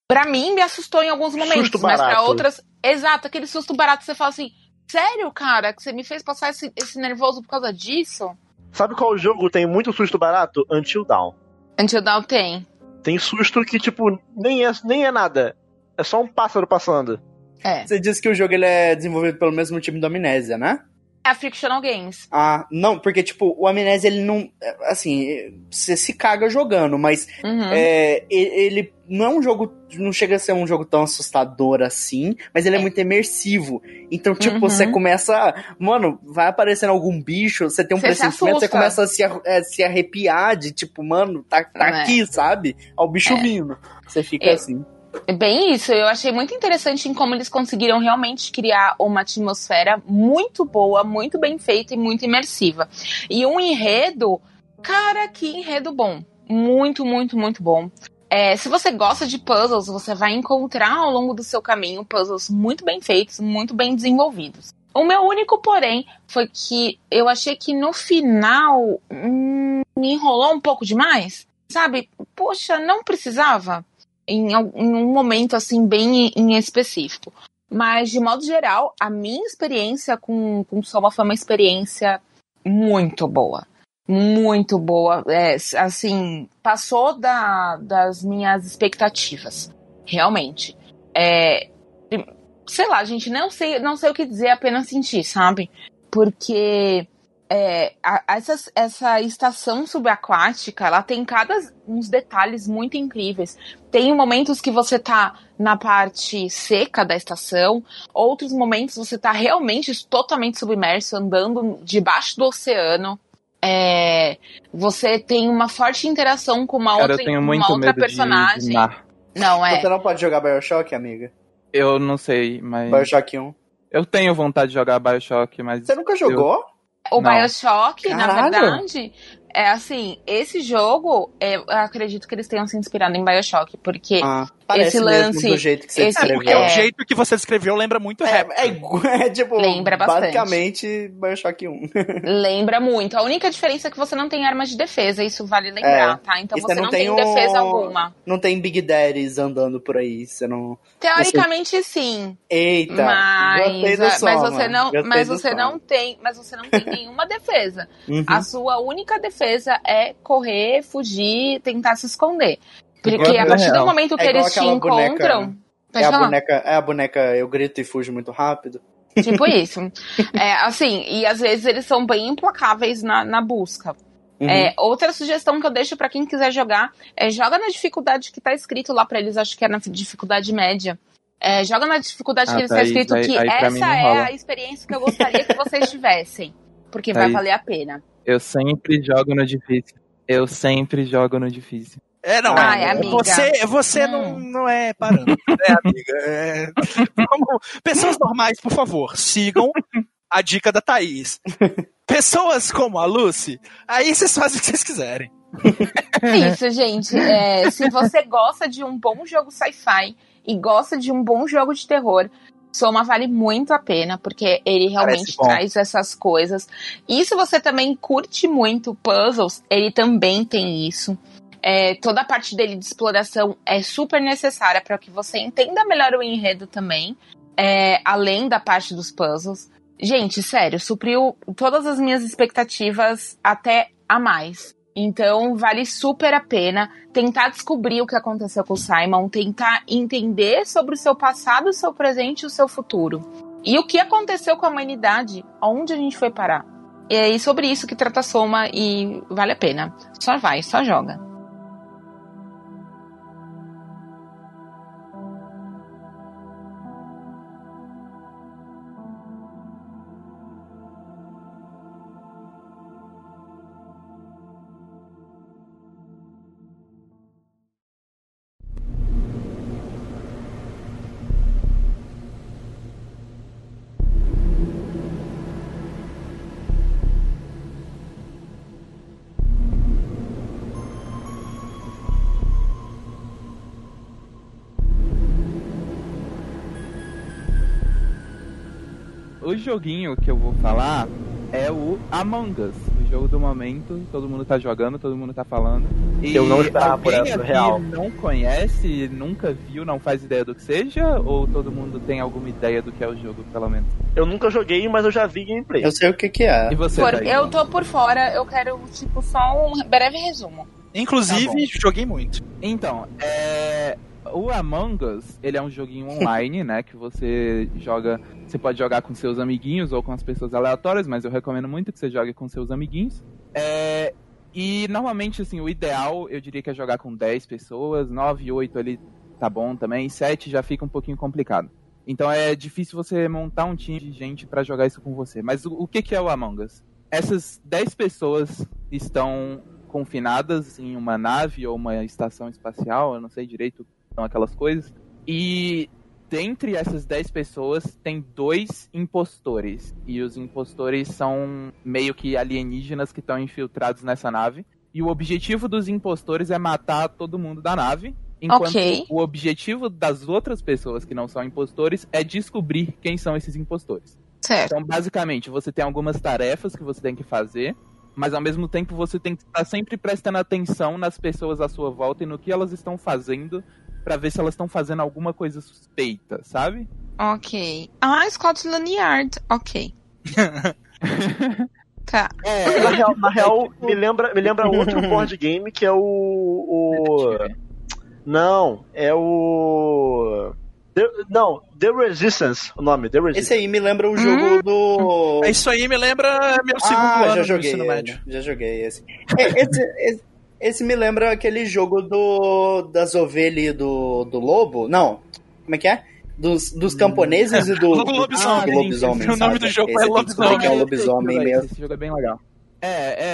Pra mim, me assustou em alguns momentos, Susto mas pra barato. outras... Exato, aquele susto barato, você fala assim, sério, cara, que você me fez passar esse, esse nervoso por causa disso? Sabe qual jogo tem muito susto barato? Until Dawn. Until Dawn tem. Tem susto que, tipo, nem é, nem é nada. É só um pássaro passando. É. Você disse que o jogo ele é desenvolvido pelo mesmo time do Amnésia, né? É a Fictional Games. Ah, não, porque, tipo, o Amnésia, ele não. Assim, você se caga jogando, mas Uhum. é, ele não é um jogo. Não chega a ser um jogo tão assustador assim, mas ele é, É. muito imersivo. Então, tipo, Uhum. você começa. Mano, vai aparecendo algum bicho, você tem um Você se pressentimento, você começa a se, ar- é, se arrepiar de, tipo, mano, tá, tá aqui, sabe? Ó, o bicho É. vindo. Você fica assim. É bem isso. Eu achei muito interessante em como eles conseguiram realmente criar uma atmosfera muito boa, muito bem feita e muito imersiva. E um enredo, cara, que enredo bom. Muito, muito, muito bom. É, se você gosta de puzzles, você vai encontrar ao longo do seu caminho puzzles muito bem feitos, muito bem desenvolvidos. O meu único porém foi que eu achei que no final hum, me enrolou um pouco demais. Sabe? Poxa, não precisava em, em um momento assim bem em específico. Mas, de modo geral, a minha experiência com, com Soma foi uma experiência muito boa. Muito boa. É, assim, passou da, das minhas expectativas. Realmente. É, sei lá, gente, não sei, não sei o que dizer, apenas sentir, sabe? Porque é, a- essa, essa estação subaquática, ela tem cada uns detalhes muito incríveis. Tem momentos que você tá na parte seca da estação, outros momentos você tá realmente totalmente submerso, andando debaixo do oceano. É, você tem uma forte interação com uma Cara, outra, eu tenho uma muito outra medo de- personagem. de mar. Não, é. Você não pode jogar Bioshock, amiga? Eu não sei, mas. Bioshock 1. Eu tenho vontade de jogar Bioshock, mas. Você nunca jogou? O Não. Bioshock, na verdade, é assim, esse jogo, eu acredito que eles tenham se inspirado em Bioshock, porque Ah, parece Esse mesmo lance- do jeito que você esse- É, porque descreveu. o jeito que você descreveu lembra muito rap. É, é, é tipo, Lembra bastante. basicamente Bioshock 1. lembra muito. A única diferença é que você não tem armas de defesa, isso vale lembrar, tá? Então É. E você, não tem, um- defesa alguma. Não tem Big Daddies andando por aí, você não... Teoricamente sim, Eita, mas, do mas Soma, você não, mas você não tem, mas você não tem nenhuma defesa. Uhum. A sua única defesa é correr, fugir, tentar se esconder. Porque a partir do momento que É eles te aquela boneca- encontram, pode É a, falar. boneca, é a boneca Eu Grito e Fujo Muito Rápido. Tipo isso. É, assim, e às vezes eles são bem implacáveis na, na busca. Uhum. É, outra sugestão que eu deixo pra quem quiser jogar é joga na dificuldade que tá escrito lá pra eles, acho que é na dificuldade média. É, joga na dificuldade Ah, que está Thaís, escrito aí- que aí essa é rola. a experiência que eu gostaria que vocês tivessem. Porque vai Thaís. valer a pena. Eu sempre jogo no difícil. Eu sempre jogo no difícil. É, não, Ai, é, amiga. você, você não, Hum. não é parâmetro, né, amiga? É, vamos- pessoas normais, por favor, sigam a dica da Thaís. Pessoas como a Lucy, aí vocês fazem o que vocês quiserem. É isso, gente. É, se você gosta de um bom jogo sci-fi e gosta de um bom jogo de terror, Soma vale muito a pena, porque ele realmente traz essas coisas. E se você também curte muito puzzles, ele também tem isso. É, toda a parte dele de exploração é super necessária para que você entenda melhor o enredo também, é, além da parte dos puzzles. Gente, sério, supriu todas as minhas expectativas até a mais. Então, vale super a pena tentar descobrir o que aconteceu com o Simon, tentar entender sobre o seu passado, o seu presente e o seu futuro. E o que aconteceu com a humanidade, aonde a gente foi parar. E é sobre isso que trata Soma e vale a pena. Só vai, só joga. O joguinho que eu vou falar é o Among Us. O jogo do momento, todo mundo tá jogando, todo mundo tá falando. E Eu não esperava por essa, real. não conhece, nunca viu, não faz ideia do que seja? Ou todo mundo tem alguma ideia do que é o jogo, pelo menos? Eu nunca joguei, mas eu já vi gameplay. Eu sei o que que é. E você, Por- Thaís? eu tô por fora, eu quero, tipo, só um breve resumo. Inclusive, Tá joguei muito. Então, é... o Among Us, ele é um joguinho online, né? Que você joga. Você pode jogar com seus amiguinhos ou com as pessoas aleatórias, mas eu recomendo muito que você jogue com seus amiguinhos. É, E normalmente, assim, o ideal eu diria que é jogar com 10 pessoas, 9, 8 ali tá bom também, 7 já fica um pouquinho complicado. Então é difícil você montar um time de gente pra jogar isso com você. Mas o, o que, que é o Among Us? Essas 10 pessoas estão confinadas em uma nave ou uma estação espacial, eu não sei direito são aquelas coisas. E dentre essas 10 pessoas tem dois impostores. E os impostores são meio que alienígenas que estão infiltrados nessa nave. E o objetivo dos impostores é matar todo mundo da nave. Enquanto Ok. o objetivo das outras pessoas que não são impostores é descobrir quem são esses impostores. Certo. Então, basicamente, você tem algumas tarefas que você tem que fazer, mas ao mesmo tempo você tem que estar sempre prestando atenção nas pessoas à sua volta e no que elas estão fazendo pra ver se elas estão fazendo alguma coisa suspeita, sabe? Ok. Ah, Scotland Yard. Ok. tá. É, Na real, na real, me lembra, me lembra outro board game que é o. o... Não, é o. The- não, The Resistance, o nome, The Resistance. Esse aí me lembra o jogo do. É Isso aí me lembra meu segundo ah, ano já do joguei. ensino médio. Já joguei esse. É, esse, esse. Esse me lembra aquele jogo do das ovelhas e do, do lobo. Não, como é que é? Dos, dos camponeses e do, O do, lobisomem. do lobisomem. O nome sabe? do jogo Esse é eu tenho que descobrir que é o lobisomem esse, mesmo. esse jogo é bem legal. É,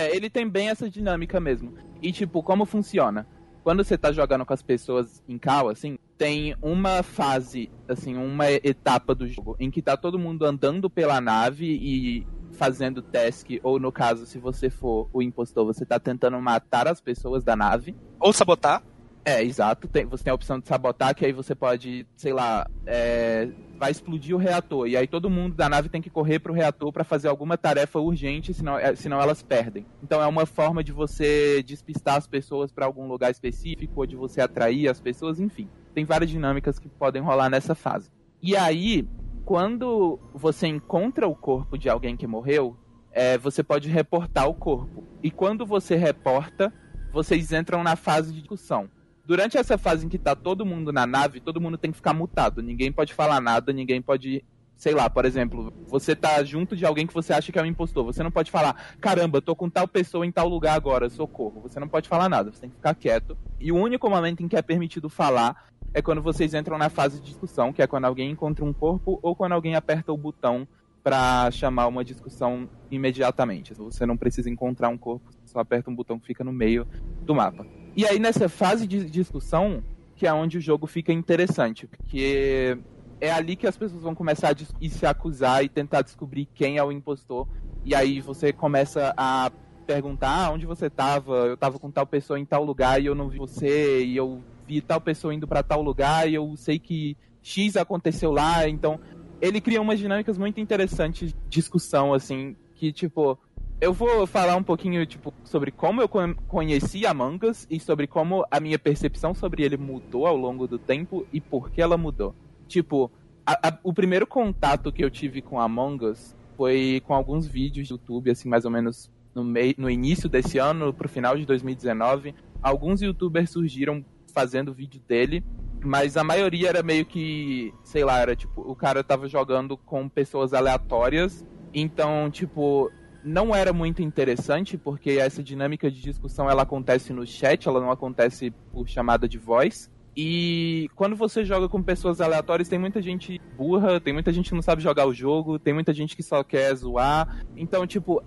é, ele tem bem essa dinâmica mesmo. E tipo, como funciona? Quando você tá jogando com as pessoas em cal, assim, tem uma fase, assim, uma etapa do jogo em que tá todo mundo andando pela nave e fazendo task, ou no caso, se você for o impostor, você tá tentando matar as pessoas da nave. Ou sabotar. É, exato. Tem- você tem a opção de sabotar, que aí você pode, sei lá, é, vai explodir o reator. E aí todo mundo da nave tem que correr pro reator pra fazer alguma tarefa urgente, senão, é, senão elas perdem. Então é uma forma de você despistar as pessoas pra algum lugar específico, ou de você atrair as pessoas, enfim. Tem várias dinâmicas que podem rolar nessa fase. E aí, quando você encontra o corpo de alguém que morreu, é, você pode reportar o corpo. E quando você reporta, vocês entram na fase de discussão. Durante essa fase em que tá todo mundo na nave, todo mundo tem que ficar mutado. Ninguém pode falar nada, ninguém pode. Sei lá, por exemplo, você tá junto de alguém que você acha que é um impostor. Você não pode falar, caramba, tô com tal pessoa em tal lugar agora, socorro. Você não pode falar nada, você tem que ficar quieto. E o único momento em que é permitido falar é quando vocês entram na fase de discussão, que é quando alguém encontra um corpo ou quando alguém aperta o botão para chamar uma discussão imediatamente. Você não precisa encontrar um corpo, só aperta um botão que fica no meio do mapa. E aí nessa fase de discussão, que é onde o jogo fica interessante, porque é ali que as pessoas vão começar a se acusar e tentar descobrir quem é o impostor. E aí você começa a perguntar ah, onde você tava, eu tava com tal pessoa em tal lugar e eu não vi você, e eu vi tal pessoa indo para tal lugar e eu sei que X aconteceu lá, então ele cria umas dinâmicas muito interessantes de discussão, assim, que, tipo, eu vou falar um pouquinho, tipo, sobre como eu conheci Among Us e sobre como a minha percepção sobre ele mudou ao longo do tempo e por que ela mudou. Tipo, a, a, o primeiro contato que eu tive com Among Us foi com alguns vídeos do YouTube, assim, mais ou menos no, meio, no início desse ano, pro final de 2019. Alguns youtubers surgiram fazendo vídeo dele mas a maioria era meio que, sei lá, era tipo, o cara tava jogando com pessoas aleatórias, então, tipo, não era muito interessante, porque essa dinâmica de discussão ela acontece no chat, ela não acontece por chamada de voz. E quando você joga com pessoas aleatórias, tem muita gente burra, tem muita gente que não sabe jogar o jogo, tem muita gente que só quer zoar. Então, tipo,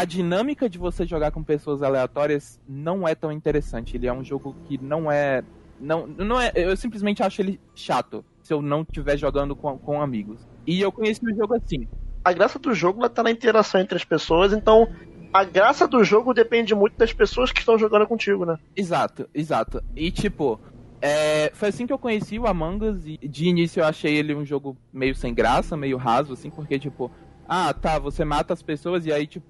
a dinâmica de você jogar com pessoas aleatórias não é tão interessante. Ele é um jogo que não é não, não é, eu simplesmente acho ele chato se eu não estiver jogando com, com amigos. E eu conheci o jogo assim. A graça do jogo está na interação entre as pessoas, então a graça do jogo depende muito das pessoas que estão jogando contigo, né? Exato, exato. E tipo, é, foi assim que eu conheci o Among Us e de início eu achei ele um jogo meio sem graça, meio raso, assim, porque tipo, ah, tá, você mata as pessoas e aí, tipo,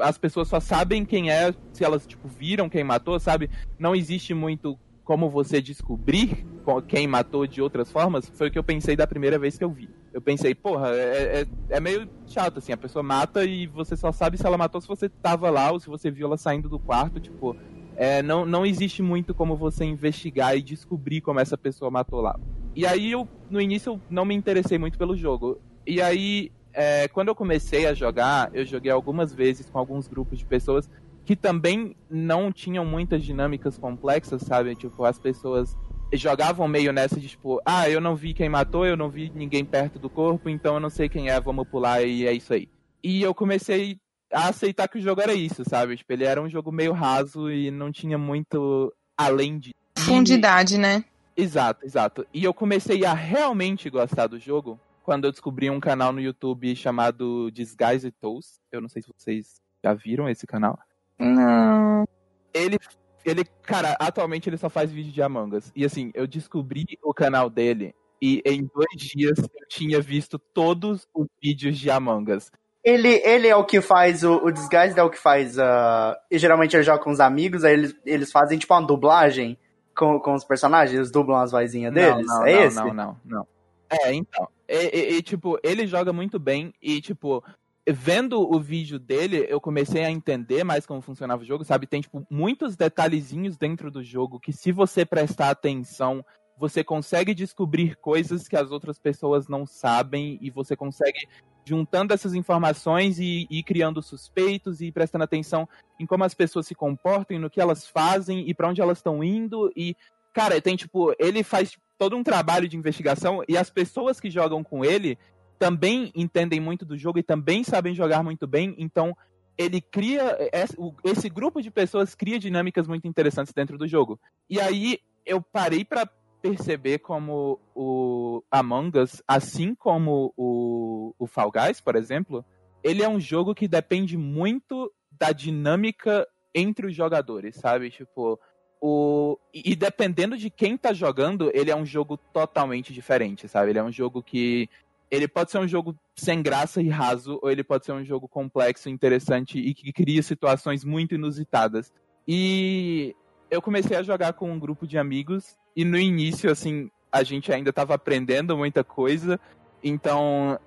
as pessoas só sabem quem é se elas, tipo, viram quem matou, sabe? Não existe muito como você descobrir quem matou de outras formas, foi o que eu pensei da primeira vez que eu vi. Eu pensei, porra, é, é, é, meio chato, assim, a pessoa mata e você só sabe se ela matou se você tava lá ou se você viu ela saindo do quarto, tipo, é, não, não existe muito como você investigar e descobrir como essa pessoa matou lá. E aí, eu, no início, eu não me interessei muito pelo jogo. E aí, é, quando eu comecei a jogar, eu joguei algumas vezes com alguns grupos de pessoas que também não tinham muitas dinâmicas complexas, sabe? Tipo, as pessoas jogavam meio nessa de tipo, ah, eu não vi quem matou, eu não vi ninguém perto do corpo, então eu não sei quem é, vamos pular e é isso aí. E eu comecei a aceitar que o jogo era isso, sabe? Tipo, ele era um jogo meio raso e não tinha muito além de. Profundidade, né? Exato, exato. E eu comecei a realmente gostar do jogo quando eu descobri um canal no YouTube chamado Disguise Toast. Eu não sei se vocês já viram esse canal. Não. Ele, ele, cara, atualmente ele só faz vídeo de Among Us. E assim, eu descobri o canal dele e em dois dias eu tinha visto todos os vídeos de Among Us. Ele, ele é o que faz o, o Disguise, é o que faz. Uh, e geralmente ele joga com os amigos, aí eles, eles fazem tipo uma dublagem com, com os personagens, eles dublam as vozinhas deles. Não, não, é não, esse? Não, não, não. É, então. E, e, e, tipo, ele joga muito bem e, tipo, vendo o vídeo dele, eu comecei a entender mais como funcionava o jogo, sabe? Tem, tipo, muitos detalhezinhos dentro do jogo que, se você prestar atenção, você consegue descobrir coisas que as outras pessoas não sabem e você consegue juntando essas informações e, e criando suspeitos e prestando atenção em como as pessoas se comportam, no que elas fazem e para onde elas estão indo e cara, tem tipo, ele faz todo um trabalho de investigação e as pessoas que jogam com ele, também entendem muito do jogo e também sabem jogar muito bem, então ele cria esse grupo de pessoas cria dinâmicas muito interessantes dentro do jogo. E aí eu parei para perceber como o Among Us, assim como o, o Fall Guys, por exemplo, ele é um jogo que depende muito da dinâmica entre os jogadores, sabe? Tipo, o e dependendo de quem tá jogando, ele é um jogo totalmente diferente, sabe? Ele é um jogo que ele pode ser um jogo sem graça e raso, ou ele pode ser um jogo complexo, interessante e que cria situações muito inusitadas. E eu comecei a jogar com um grupo de amigos, e no início, assim, a gente ainda estava aprendendo muita coisa, então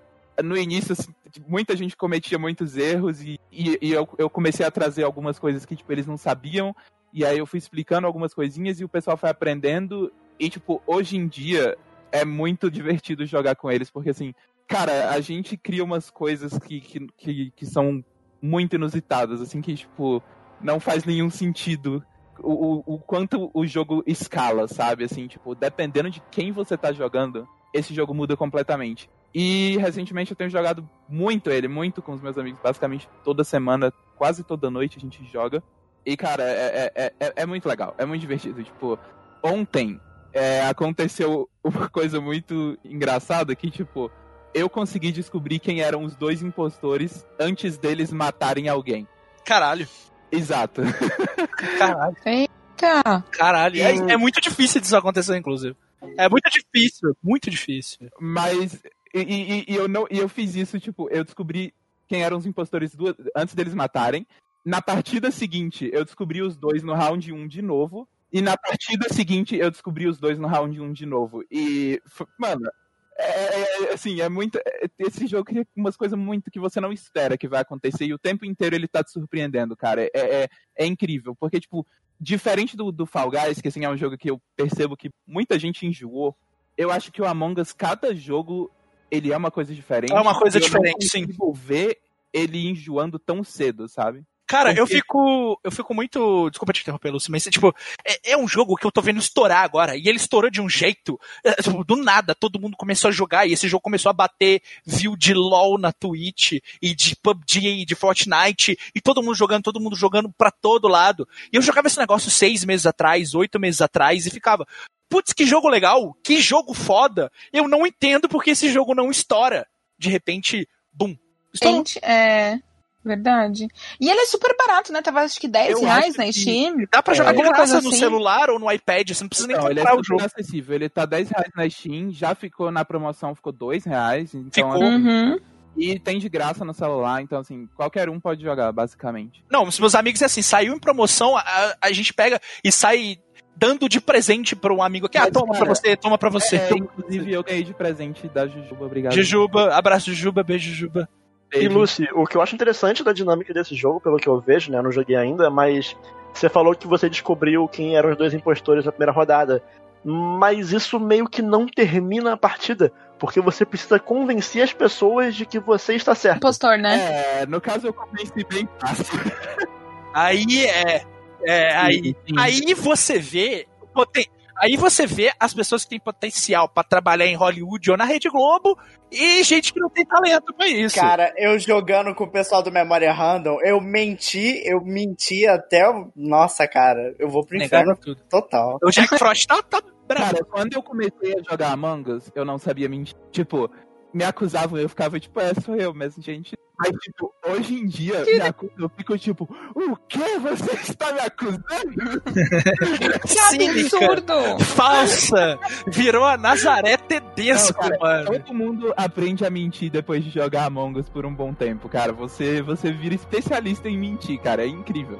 no início, assim, muita gente cometia muitos erros e, e, e eu, eu, comecei a trazer algumas coisas que, tipo, eles não sabiam. E aí eu fui explicando algumas coisinhas e o pessoal foi aprendendo. E, tipo, hoje em dia, é muito divertido jogar com eles, porque assim, cara, a gente cria umas coisas que, que, que, que são muito inusitadas, assim, que, tipo, não faz nenhum sentido o, o, o quanto o jogo escala, sabe? Assim, tipo, dependendo de quem você tá jogando, esse jogo muda completamente. E recentemente eu tenho jogado muito ele, muito com os meus amigos, basicamente toda semana, quase toda noite a gente joga. E, cara, é, é, é, é muito legal, é muito divertido. Tipo, ontem é, aconteceu uma coisa muito engraçada que, tipo, eu consegui descobrir quem eram os dois impostores antes deles matarem alguém. Caralho. Exato. Caralho. Eita. Caralho. É, é muito difícil disso acontecer, inclusive. É muito difícil, muito difícil. Mas. E, e- e eu não, e eu fiz isso, tipo, eu descobri quem eram os impostores duas, antes deles matarem. Na partida seguinte, eu descobri os dois no round 1 de novo. E na partida seguinte, eu descobri os dois no round 1 de novo. E, mano, é, é- assim, é muito. é- Esse jogo tem umas coisas muito que você não espera que vai acontecer. E o tempo inteiro ele tá te surpreendendo, cara. É, é, é incrível. Porque, tipo, diferente do, do Fall Guys, que assim, é um jogo que eu percebo que muita gente enjoou, eu acho que o Among Us, cada jogo, ele é uma coisa diferente. É uma coisa diferente, sim. ver ele enjoando tão cedo, sabe? Cara, eu Porque- fico. Eu fico muito. Desculpa te interromper, Lúcio, mas tipo, é, é um jogo que eu tô vendo estourar agora. E ele estourou de um jeito. é, tipo, do nada, todo mundo começou a jogar. E esse jogo começou a bater view de LOL na Twitch e de PUBG e de Fortnite. E todo mundo jogando, todo mundo jogando pra todo lado. E eu jogava esse negócio seis meses atrás, oito meses atrás, e ficava. Putz, que jogo legal, que jogo foda. Eu não entendo porque esse jogo não estoura. De repente, bum. Estourou. Gente, é. Verdade. E ele é super barato, né? Tava acho que 10 Eu reais na que- Steam. Dá pra É, jogar alguma graça coisa no assim? celular ou no iPad, você não precisa nem Não, ele é comprar o jogo. acessível. Ele tá 10 reais na Steam, já ficou na promoção, ficou 2 reais. Então, Ficou. assim, Uhum. E tem de graça no celular, então assim, qualquer um pode jogar, basicamente. Não, os meus amigos é assim, saiu em promoção, a, a gente pega e sai dando de presente pra um amigo aqui. Ah, toma cara, pra você, toma pra você. É, inclusive, eu ganhei de presente da Jujuba, obrigado. Jujuba, abraço Jujuba, beijo Jujuba. E. Lucy, o que eu acho interessante da dinâmica desse jogo, pelo que eu vejo, né? Eu não joguei ainda, mas você falou que você descobriu quem eram os dois impostores na primeira rodada. Mas isso meio que não termina a partida, porque você precisa convencer as pessoas de que você está certo. Impostor, né? É, no caso eu convenci bem fácil. Aí é. É, aí, Sim. aí você vê. o poten- Aí você vê as pessoas que têm potencial pra trabalhar em Hollywood ou na Rede Globo e gente que não tem talento pra isso. Cara, eu jogando com o pessoal do Memória Random, eu menti, eu menti até. o- Nossa, cara, eu vou pro Negaram inferno tudo. total. O Jack Frost tá, tá bravo. Cara, quando eu comecei a jogar Among Us, eu não sabia mentir. Tipo, me acusavam, eu ficava tipo, é, sou eu mesmo, gente. Mas, tipo, hoje em dia, me acusam, eu fico tipo, o que você está me acusando? Que absurdo! falsa, virou a Nazaré Não, Tedesco, cara, mano. Todo mundo aprende a mentir depois de jogar Among Us por um bom tempo, cara. Você, você vira especialista em mentir, cara. É incrível.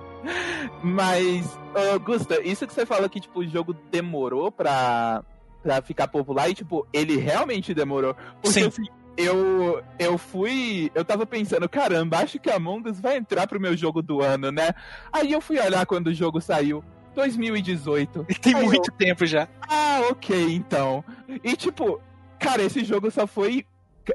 Mas, Gusta, isso que você fala que, tipo, o jogo demorou pra, pra ficar popular e, tipo, ele realmente demorou. Porque, Sim. assim, eu, eu fui. Eu tava pensando, caramba, acho que Among Us vai entrar pro meu jogo do ano, né? Aí eu fui olhar quando o jogo saiu. 2018. Tem Aí eu- muito tempo já. ah, ok, então. E tipo, cara, esse jogo só foi.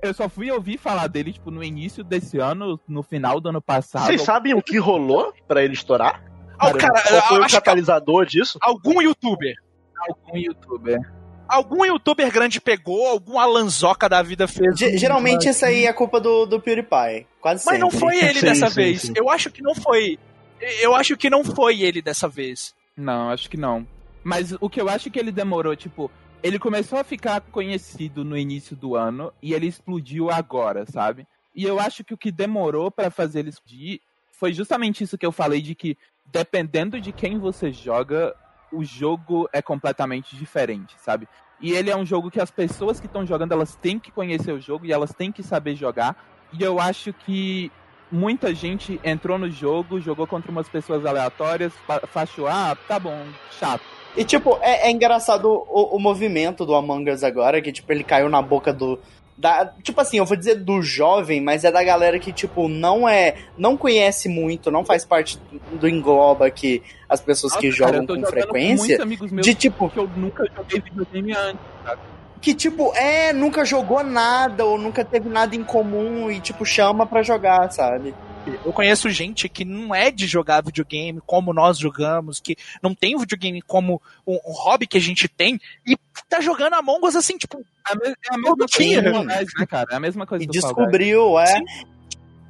Eu só fui ouvir falar dele, tipo, no início desse ano, no final do ano passado. Vocês sabem o que rolou pra ele estourar? Ah, cara, Qual foi o catalisador disso? algum youtuber. algum youtuber. Algum youtuber grande pegou, algum Alanzoca da vida fez. Um- geralmente isso aí é culpa do, do PewDiePie. Quase Mas sempre. não foi ele Sim, dessa sim, vez. sim. Eu acho que não foi. Eu acho que não foi ele dessa vez. Não, acho que não. Mas o que eu acho que ele demorou, tipo, ele começou a ficar conhecido no início do ano e ele explodiu agora, sabe? E eu acho que o que demorou pra fazer ele explodir foi justamente isso que eu falei de que dependendo de quem você joga, o jogo é completamente diferente, sabe? E ele é um jogo que as pessoas que estão jogando, elas têm que conhecer o jogo e elas têm que saber jogar. E eu acho que muita gente entrou no jogo, jogou contra umas pessoas aleatórias, fa- achou, ah, tá bom, chato. E, tipo, é, é engraçado o, o movimento do Among Us agora, que, tipo, ele caiu na boca do. Da, tipo assim, eu vou dizer do jovem, mas é da galera que, tipo, não é. Não conhece muito, não faz parte do engloba que as pessoas que Nossa, jogam com frequência. muitos amigos meus de, tipo- que eu nunca joguei videogame antes. Que, tipo, é, nunca jogou nada, ou nunca teve nada em comum e, tipo, chama pra jogar, sabe? Eu conheço gente que não é de jogar videogame como nós jogamos, que não tem o videogame como um, um hobby que a gente tem, e tá jogando Among Us assim, tipo, É a, me- é a mesma coisa né, cara? É a mesma coisa E do Fall Guys. descobriu, é. Sim.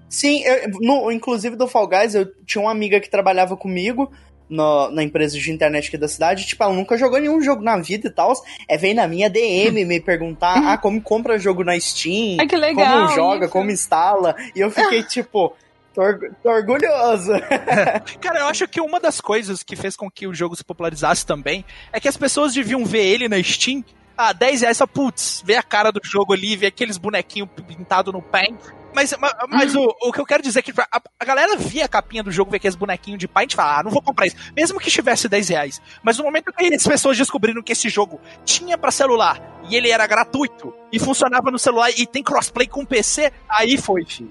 Sim, eu- no- inclusive do Fall Guys, eu tinha uma amiga que trabalhava comigo no- na empresa de internet aqui da cidade. Tipo, ela nunca jogou nenhum jogo na vida e tal. É, vem na minha DM me perguntar ah, como compra jogo na Steam, Ai, que legal. como joga, isso. como instala. E eu fiquei tipo, tô, org- tô orgulhoso. Cara, eu acho que uma das coisas que fez com que o jogo se popularizasse também é que as pessoas deviam ver ele na Steam. Ah, 10 reais só, putz, ver a cara do jogo ali, ver aqueles bonequinhos pintados no paint. Mas, ma- mas o, o que eu quero dizer é que a, a galera via a capinha do jogo, vê aqueles bonequinhos de paint e fala, ah, não vou comprar isso. Mesmo que estivesse 10 reais. Mas no momento que as pessoas descobriram que esse jogo tinha pra celular e ele era gratuito e funcionava no celular e tem crossplay com PC, aí foi, filho.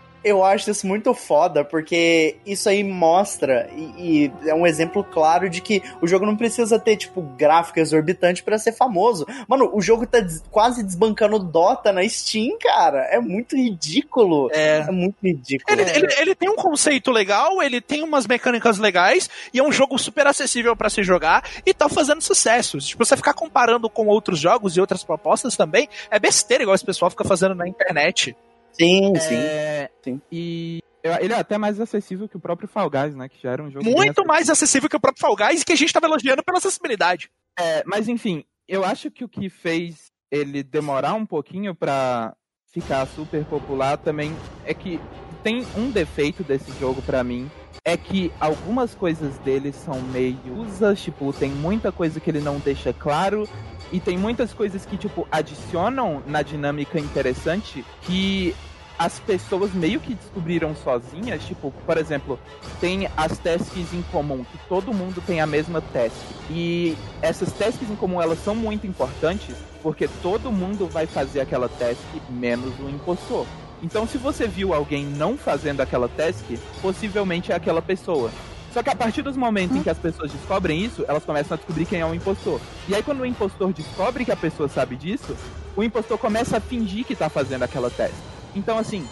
Eu acho isso muito foda, porque isso aí mostra e, e é um exemplo claro de que o jogo não precisa ter, tipo, gráfico exorbitante pra ser famoso. Mano, o jogo tá des- quase desbancando Dota na Steam, cara. É muito ridículo. É. É muito ridículo. Ele, ele, ele tem um conceito legal, ele tem umas mecânicas legais e é um jogo super acessível pra se jogar e tá fazendo sucesso. Tipo, você ficar comparando com outros jogos e outras propostas também é besteira, igual esse pessoal fica fazendo na internet. Sim, sim. É, Sim. E eu- ele é até mais acessível que o próprio Fall Guys, né? Que já era um jogo Muito mais acessível que o próprio Fall Guys e que a gente tava elogiando pela acessibilidade. É, mas enfim, eu acho que o que fez ele demorar um pouquinho pra ficar super popular também é que tem um defeito desse jogo pra mim. É que algumas coisas dele são meio usas, tipo, tem muita coisa que ele não deixa claro, e tem muitas coisas que, tipo, adicionam na dinâmica interessante que as pessoas meio que descobriram sozinhas, tipo, por exemplo, tem as tasks em comum, que todo mundo tem a mesma task. E essas tasks em comum, elas são muito importantes, porque todo mundo vai fazer aquela task, menos o impostor. Então, se você viu alguém não fazendo aquela task, possivelmente é aquela pessoa. Só que a partir dos momentos em que as pessoas descobrem isso, elas começam a descobrir quem é o impostor. E aí, quando o impostor descobre que a pessoa sabe disso, o impostor começa a fingir que tá fazendo aquela task. Então, assim,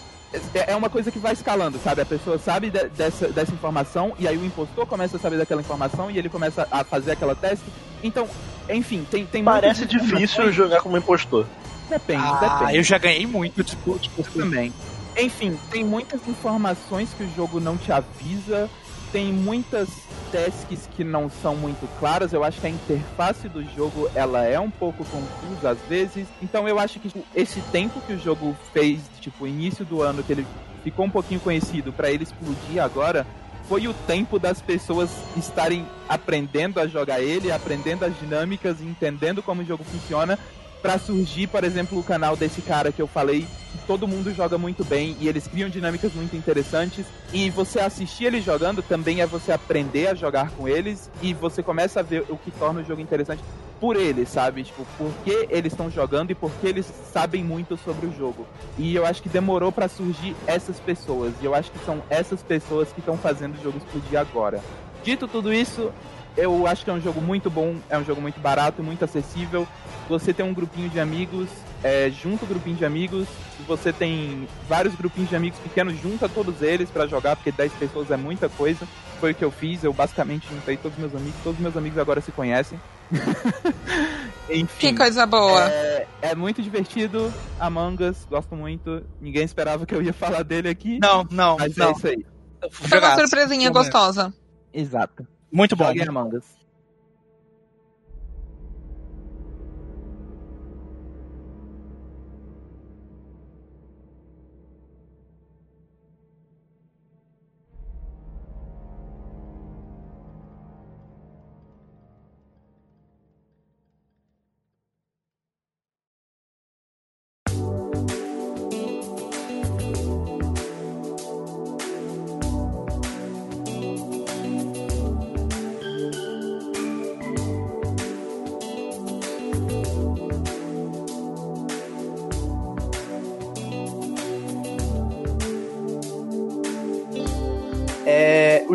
é é uma coisa que vai escalando, sabe? A pessoa sabe de- dessa, dessa informação, e aí o impostor começa a saber daquela informação, e ele começa a fazer aquela task. Então, enfim, tem, tem Parece difícil jogar como impostor. Depende, Ah, depende. eu já ganhei muito, tipo, tipo, também. Enfim, tem muitas informações que o jogo não te avisa, tem muitas tasks que não são muito claras. Eu acho que a interface do jogo ela é um pouco confusa às vezes. Então eu acho que tipo, esse tempo que o jogo fez, tipo, início do ano que ele ficou um pouquinho conhecido pra ele explodir agora, foi o tempo das pessoas estarem aprendendo a jogar ele, aprendendo as dinâmicas, entendendo como o jogo funciona Pra surgir, por exemplo, o canal desse cara que eu falei, todo mundo joga muito bem e eles criam dinâmicas muito interessantes. E você assistir eles jogando também é você aprender a jogar com eles e você começa a ver o que torna o jogo interessante por eles, sabe? Tipo, por que eles estão jogando e por que eles sabem muito sobre o jogo. E eu acho que demorou pra surgir essas pessoas. E eu acho que são essas pessoas que estão fazendo o jogo explodir agora. Dito tudo isso, eu acho que é um jogo muito bom, é um jogo muito barato, muito acessível. Você tem um grupinho de amigos, é, junta o grupinho de amigos. Se você tem vários grupinhos de amigos pequenos, junta todos eles pra jogar, porque 10 pessoas é muita coisa. Foi o que eu fiz, eu basicamente juntei todos os meus amigos, todos os meus amigos agora se conhecem. Enfim. Que coisa boa. É, é muito divertido, Among Us, gosto muito. Ninguém esperava que eu ia falar dele aqui. Não, não, Mas é não. isso aí. Foi uma surpresinha gostosa. Exato. Muito bom. Joguem Among Us.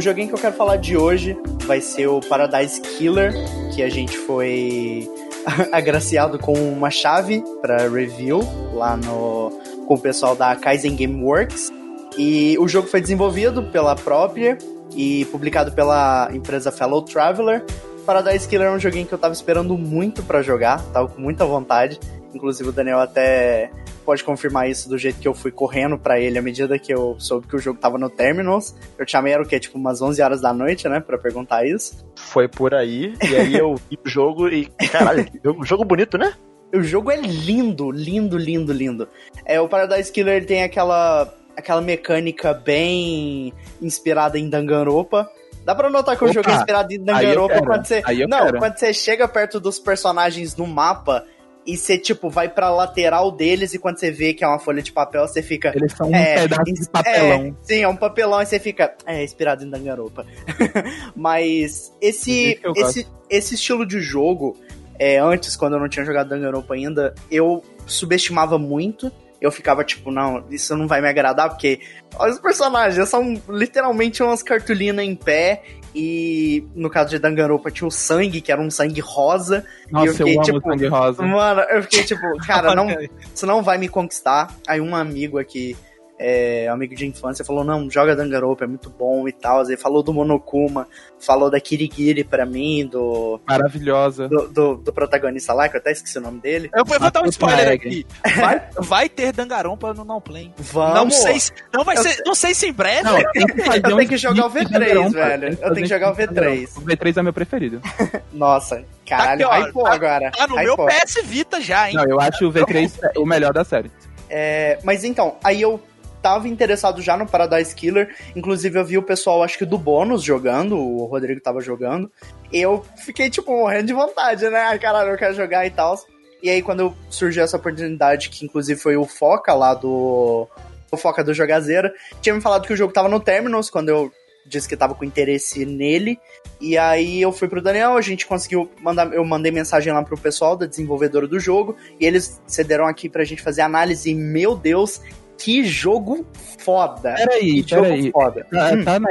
Joguinho que eu quero falar de hoje vai ser o Paradise Killer, que a gente foi agraciado com uma chave para review lá no, com o pessoal da Kaizen Gameworks. E o jogo foi desenvolvido pela própria e publicado pela empresa Fellow Traveler. Paradise Killer é um joguinho que eu tava esperando muito para jogar, tava com muita vontade. Inclusive o Daniel até pode confirmar isso do jeito que eu fui correndo para ele à medida que eu soube que o jogo tava no Terminals. Eu te chamei, era o quê? Tipo umas 11 horas da noite, né? Pra perguntar isso. Foi por aí, e aí eu vi o jogo e. Caralho, jogo, jogo bonito, né? O jogo é lindo, lindo, lindo, lindo. É, o Paradise Killer ele tem aquela, aquela mecânica bem inspirada em Danganronpa. Dá pra notar que o Opa, jogo é inspirado em Danganronpa quando você. Não, quero. quando você chega perto dos personagens no mapa e você, tipo, vai pra lateral deles e quando você vê que é uma folha de papel, você fica. Eles são um É, pedaço de papelão. É, sim, é um papelão e você fica. É, inspirado em Danganronpa. Mas esse, esse, esse estilo de jogo, é, antes, quando eu não tinha jogado Danganronpa ainda, eu subestimava muito. Eu ficava tipo, não, isso não vai me agradar, porque olha os personagens, são literalmente umas cartolinas em pé. E no caso de Danganronpa tinha o sangue, que era um sangue rosa. Nossa, eu eu, fiquei, amo tipo, sangue rosa. Mano, eu fiquei tipo, cara, não, isso não vai me conquistar. Aí um amigo aqui, é, amigo de infância, falou, não, joga Danganronpa, é muito bom e tal. Ele falou do Monokuma, falou da Kirigiri pra mim, do, Maravilhosa. do, do, do protagonista lá, que eu até esqueci o nome dele. Eu vou dar um spoiler aqui. Vai, vai ter Dangarompa no Não Play. Vamos! Não sei, se, não vai Eu ser, não sei se em breve. Não, Eu tenho que jogar o split de V3, Danganronpa. velho. Eu tenho que jogar o split de V3. Danganronpa. O V3 é meu preferido. Nossa, caralho, aqui, ó, hypou tá- agora. Tá no meu hypou. PS Vita já, hein? Não, eu acho o V3 o melhor da série. É, mas então, aí eu tava interessado já no Paradise Killer. Inclusive, eu vi o pessoal, acho que do bônus jogando, o Rodrigo tava jogando. Eu fiquei, tipo, morrendo de vontade, né? Ai, caralho, eu quero jogar e tal. E aí, quando surgiu essa oportunidade, que inclusive foi o Foca lá do. O Foca do Jogazeira, tinha me falado que o jogo tava no Terminus, quando eu disse que tava com interesse nele. E aí eu fui pro Daniel, a gente conseguiu mandar. Eu mandei mensagem lá pro pessoal da desenvolvedora do jogo. E eles cederam aqui pra gente fazer análise. E, meu Deus, que jogo foda! Peraí, que jogo peraí. foda. Tá, Hum. tá na,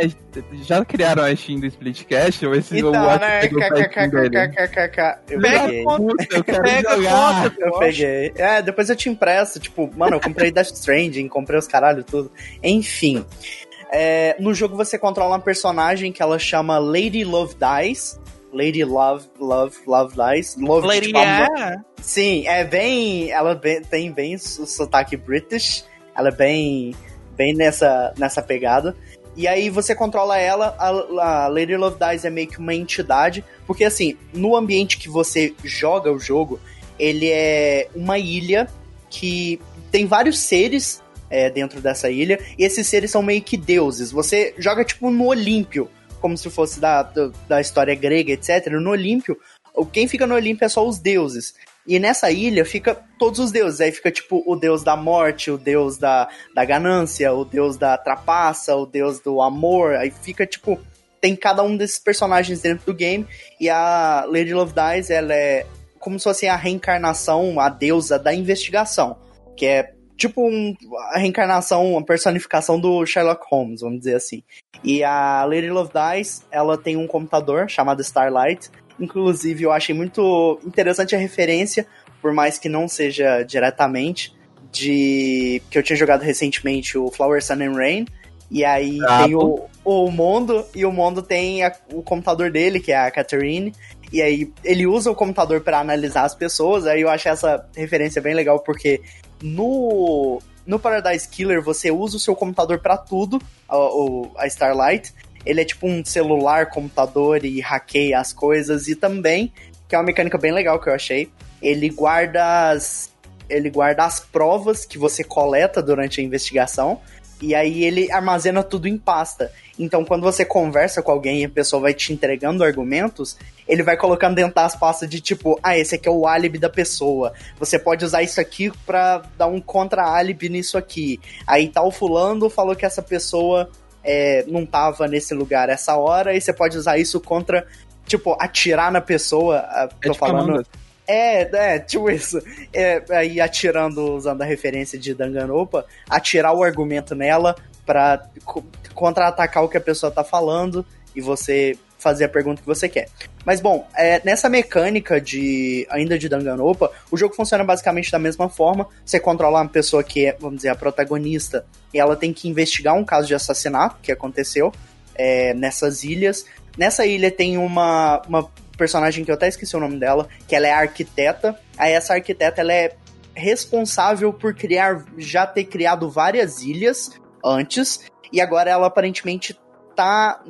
já criaram a Steam do Splitcast? Ou esse Então, o Watch né? KKKKKKK. Eu peguei. Eu quero Pega jogar. conta, Eu peguei. É, depois eu te impresso. Tipo, mano, eu comprei Death Stranding, comprei os caralho tudo. Enfim. É, no jogo você controla uma personagem que ela chama Lady Love Dies. Lady Love, Love, Love Dies. Love, Lady tipo, yeah. Sim, é bem. Ela bem- tem bem o sotaque British. Ela é bem, bem nessa, nessa pegada. E aí você controla ela, a, a Lady Love Dies é meio que uma entidade, porque assim, no ambiente que você joga o jogo, ele é uma ilha que tem vários seres é, dentro dessa ilha, e esses seres são meio que deuses. Você joga tipo no Olímpio, como se fosse da, da história grega, etc. No Olímpio, quem fica no Olímpio é só os deuses. E nessa ilha fica todos os deuses. Aí fica tipo o deus da morte, o deus da, da ganância, o deus da trapaça, o deus do amor. Aí fica tipo. Tem cada um desses personagens dentro do game. E a Lady Love Dies, ela é como se fosse a reencarnação, a deusa da investigação. Que é tipo um, a reencarnação, a personificação do Sherlock Holmes, vamos dizer assim. E a Lady Love Dies, ela tem um computador chamado Starlight. Inclusive, eu achei muito interessante a referência, por mais que não seja diretamente, de que eu tinha jogado recentemente o Flower Sun and Rain. E aí Ah, tem o, o Mondo, e o Mondo tem a- o computador dele, que é a Catherine. E aí ele usa o computador para analisar as pessoas. Aí eu achei essa referência bem legal, porque no, no Paradise Killer você usa o seu computador para tudo, a, o- a Starlight. Ele é tipo um celular, computador e hackeia as coisas. E também, que é uma mecânica bem legal que eu achei, ele guarda as, ele guarda as provas que você coleta durante a investigação. E aí ele armazena tudo em pasta. Então, quando você conversa com alguém e a pessoa vai te entregando argumentos, ele vai colocando dentro das pastas de tipo, ah, esse aqui é o álibi da pessoa. Você pode usar isso aqui pra dar um contra-álibi nisso aqui. Aí tal fulano falou que essa pessoa é, não tava nesse lugar essa hora, e você pode usar isso contra, tipo, atirar na pessoa. ah, É Tô de falando. É, é, tipo isso. É, aí atirando, usando a referência de Danganronpa, atirar o argumento nela pra co- contra-atacar o que a pessoa tá falando e você fazer a pergunta que você quer. Mas bom, é, nessa mecânica de ainda de Danganronpa, o jogo funciona basicamente da mesma forma. Você controla uma pessoa que é, vamos dizer, a protagonista, e ela tem que investigar um caso de assassinato que aconteceu é, nessas ilhas. Nessa ilha tem uma, uma personagem que eu até esqueci o nome dela, que ela é arquiteta. Aí essa arquiteta ela é responsável por criar, já ter criado várias ilhas antes, e agora ela aparentemente tá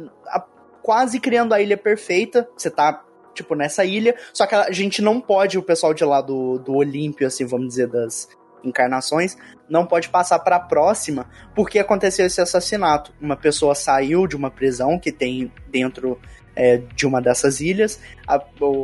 quase criando a ilha perfeita. Você tá, tipo, nessa ilha, só que a gente não pode, o pessoal de lá do, do Olímpio, assim, vamos dizer, das encarnações, não pode passar para a próxima, porque aconteceu esse assassinato. Uma pessoa saiu de uma prisão que tem dentro é, de uma dessas ilhas, a,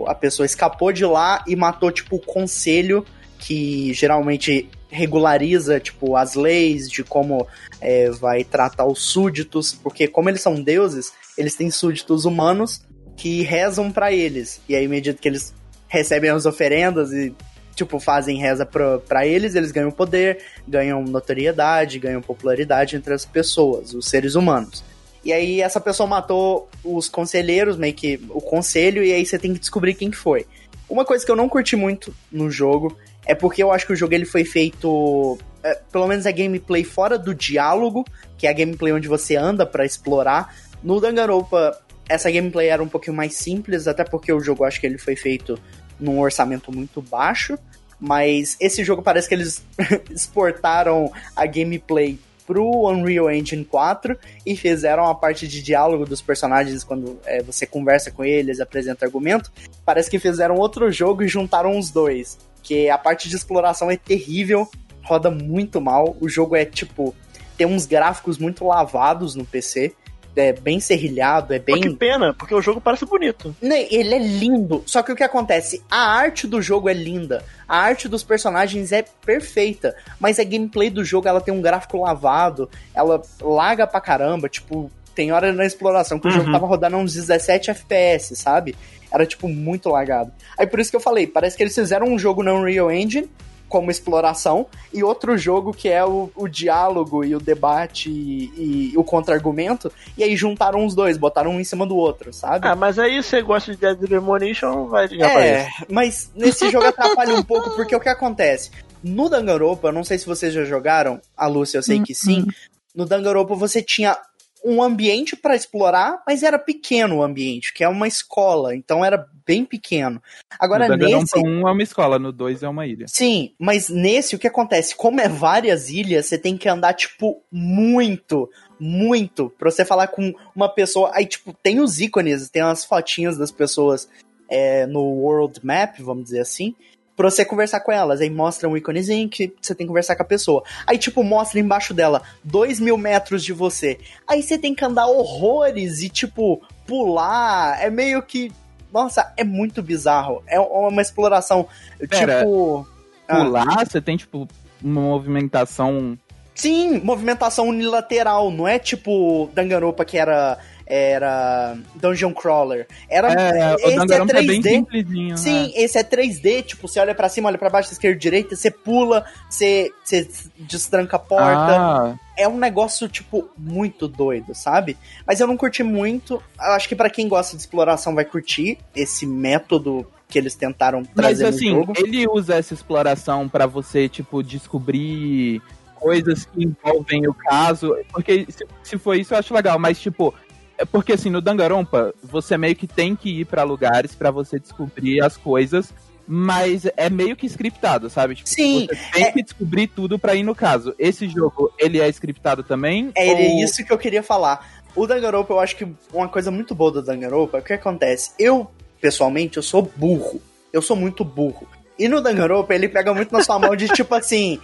a pessoa escapou de lá e matou, tipo, o conselho que geralmente regulariza tipo as leis de como é, vai tratar os súditos, porque como eles são deuses, eles têm súditos humanos que rezam para eles. E aí, à medida que eles recebem as oferendas e tipo fazem reza para eles, eles ganham poder, ganham notoriedade, ganham popularidade entre as pessoas, os seres humanos. E aí essa pessoa matou os conselheiros, meio que o conselho, e aí você tem que descobrir quem foi. Uma coisa que eu não curti muito no jogo é porque eu acho que o jogo ele foi feito. É, pelo menos a gameplay fora do diálogo, que é a gameplay onde você anda para explorar. No Danganronpa, essa gameplay era um pouquinho mais simples, até porque o jogo acho que ele foi feito num orçamento muito baixo. Mas esse jogo parece que eles exportaram a gameplay pro Unreal Engine 4 e fizeram a parte de diálogo dos personagens quando é, você conversa com eles, apresenta argumento. Parece que fizeram outro jogo e juntaram os dois. Que a parte de exploração é terrível, roda muito mal. O jogo é tipo. Tem uns gráficos muito lavados no PC é bem serrilhado, é bem. Pô, que pena, porque o jogo parece bonito. Ele é lindo. Só que o que acontece? A arte do jogo é linda. A arte dos personagens é perfeita. Mas a gameplay do jogo ela tem um gráfico lavado. Ela laga pra caramba. Tipo, tem hora na exploração que uhum. o jogo uhum. tava rodando uns 17 FPS, sabe? Era, tipo, muito lagado. Aí por isso que eu falei, parece que eles fizeram um jogo na Unreal Engine como exploração, e outro jogo que é o, o diálogo e o debate e, e o contra-argumento, e aí juntaram os dois, botaram um em cima do outro, sabe? Ah, mas aí você gosta de Dead Premonition, vai ligar É, mas nesse jogo atrapalha um pouco, porque o que acontece? No Danganronpa, não sei se vocês já jogaram, a Lúcia eu sei que sim, no Danganronpa você tinha um ambiente para explorar, mas era pequeno o ambiente, que é uma escola, então era bem pequeno. Agora no nesse. No 1 é uma escola, no 2 é uma ilha. Sim, mas nesse o que acontece? Como é várias ilhas, você tem que andar, tipo, muito, muito, pra você falar com uma pessoa. Aí, tipo, tem os ícones, tem as fotinhas das pessoas é, no World Map, vamos dizer assim pra você conversar com elas. Aí mostra um íconezinho que você tem que conversar com a pessoa. Aí, tipo, mostra embaixo dela, dois mil metros de você. Aí você tem que andar horrores e, tipo, pular. É meio que. Nossa, é muito bizarro. É uma exploração. Pera, tipo. Ah. Pular, ah, você tem, tipo, uma movimentação. Sim, movimentação unilateral, não é tipo Danganronpa que era era Dungeon Crawler. Era é, esse o é 3D. É bem simplesinho, Sim, né? esse é 3D, tipo, você olha para cima, olha para baixo, esquerda, direita, você pula, você, você destranca a porta. Ah. É um negócio, tipo, muito doido, sabe? Mas eu não curti muito. Eu acho que para quem gosta de exploração vai curtir esse método que eles tentaram trazer Mas assim, ele usa essa exploração para você, tipo, descobrir coisas que envolvem o caso. Porque se, se for isso, eu acho legal. Mas, tipo, é porque assim, no Dangarompa, você meio que tem que ir para lugares para você descobrir as coisas, mas é meio que scriptado, sabe? Tipo, Sim. Você tem é... que descobrir tudo para ir no caso. Esse jogo, ele é scriptado também? É, ou... isso que eu queria falar. O Danganronpa, eu acho que uma coisa muito boa do Danganronpa é o que acontece. Eu, pessoalmente, eu sou burro. Eu sou muito burro. E no Danganronpa, ele pega muito na sua mão de tipo assim,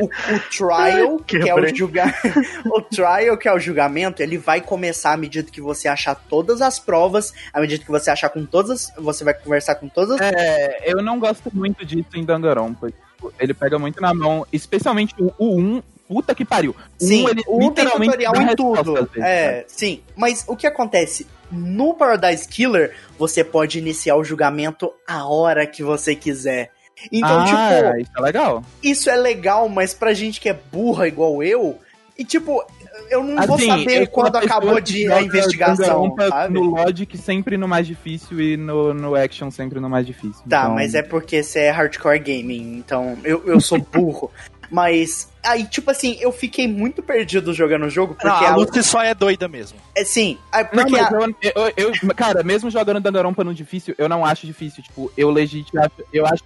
o, o trial, que, que é o julgar, o trial, que é o julgamento, ele vai começar à medida que você achar todas as provas, à medida que você achar com todas, você vai conversar com todas. É, eu não gosto muito disso em Danganronpa. Ele pega muito na mão, especialmente o, o 1, puta que pariu. Sim, um, ele o um tem tutorial em tudo. Vezes, é, né? sim. Mas o que acontece? No Paradise Killer, você pode iniciar o julgamento a hora que você quiser. Então, ah, tipo. Isso é legal. Isso é legal, mas pra gente que é burra igual eu, E tipo, eu não vou Assim, saber eu sou quando acabou de a investigação, sabe? No Logic sempre no mais difícil e no, no Action sempre no mais difícil. Tá, Então, mas é porque você é hardcore gaming, então eu, eu sou burro. mas aí, tipo assim, eu fiquei muito perdido jogando o jogo, porque Não, a a- Lucy só é doida mesmo. é, sim, é Não, porque mas a- eu, eu, eu- Cara, mesmo jogando Danganronpa no difícil, eu não acho difícil. Tipo, eu legit acho. Eu acho,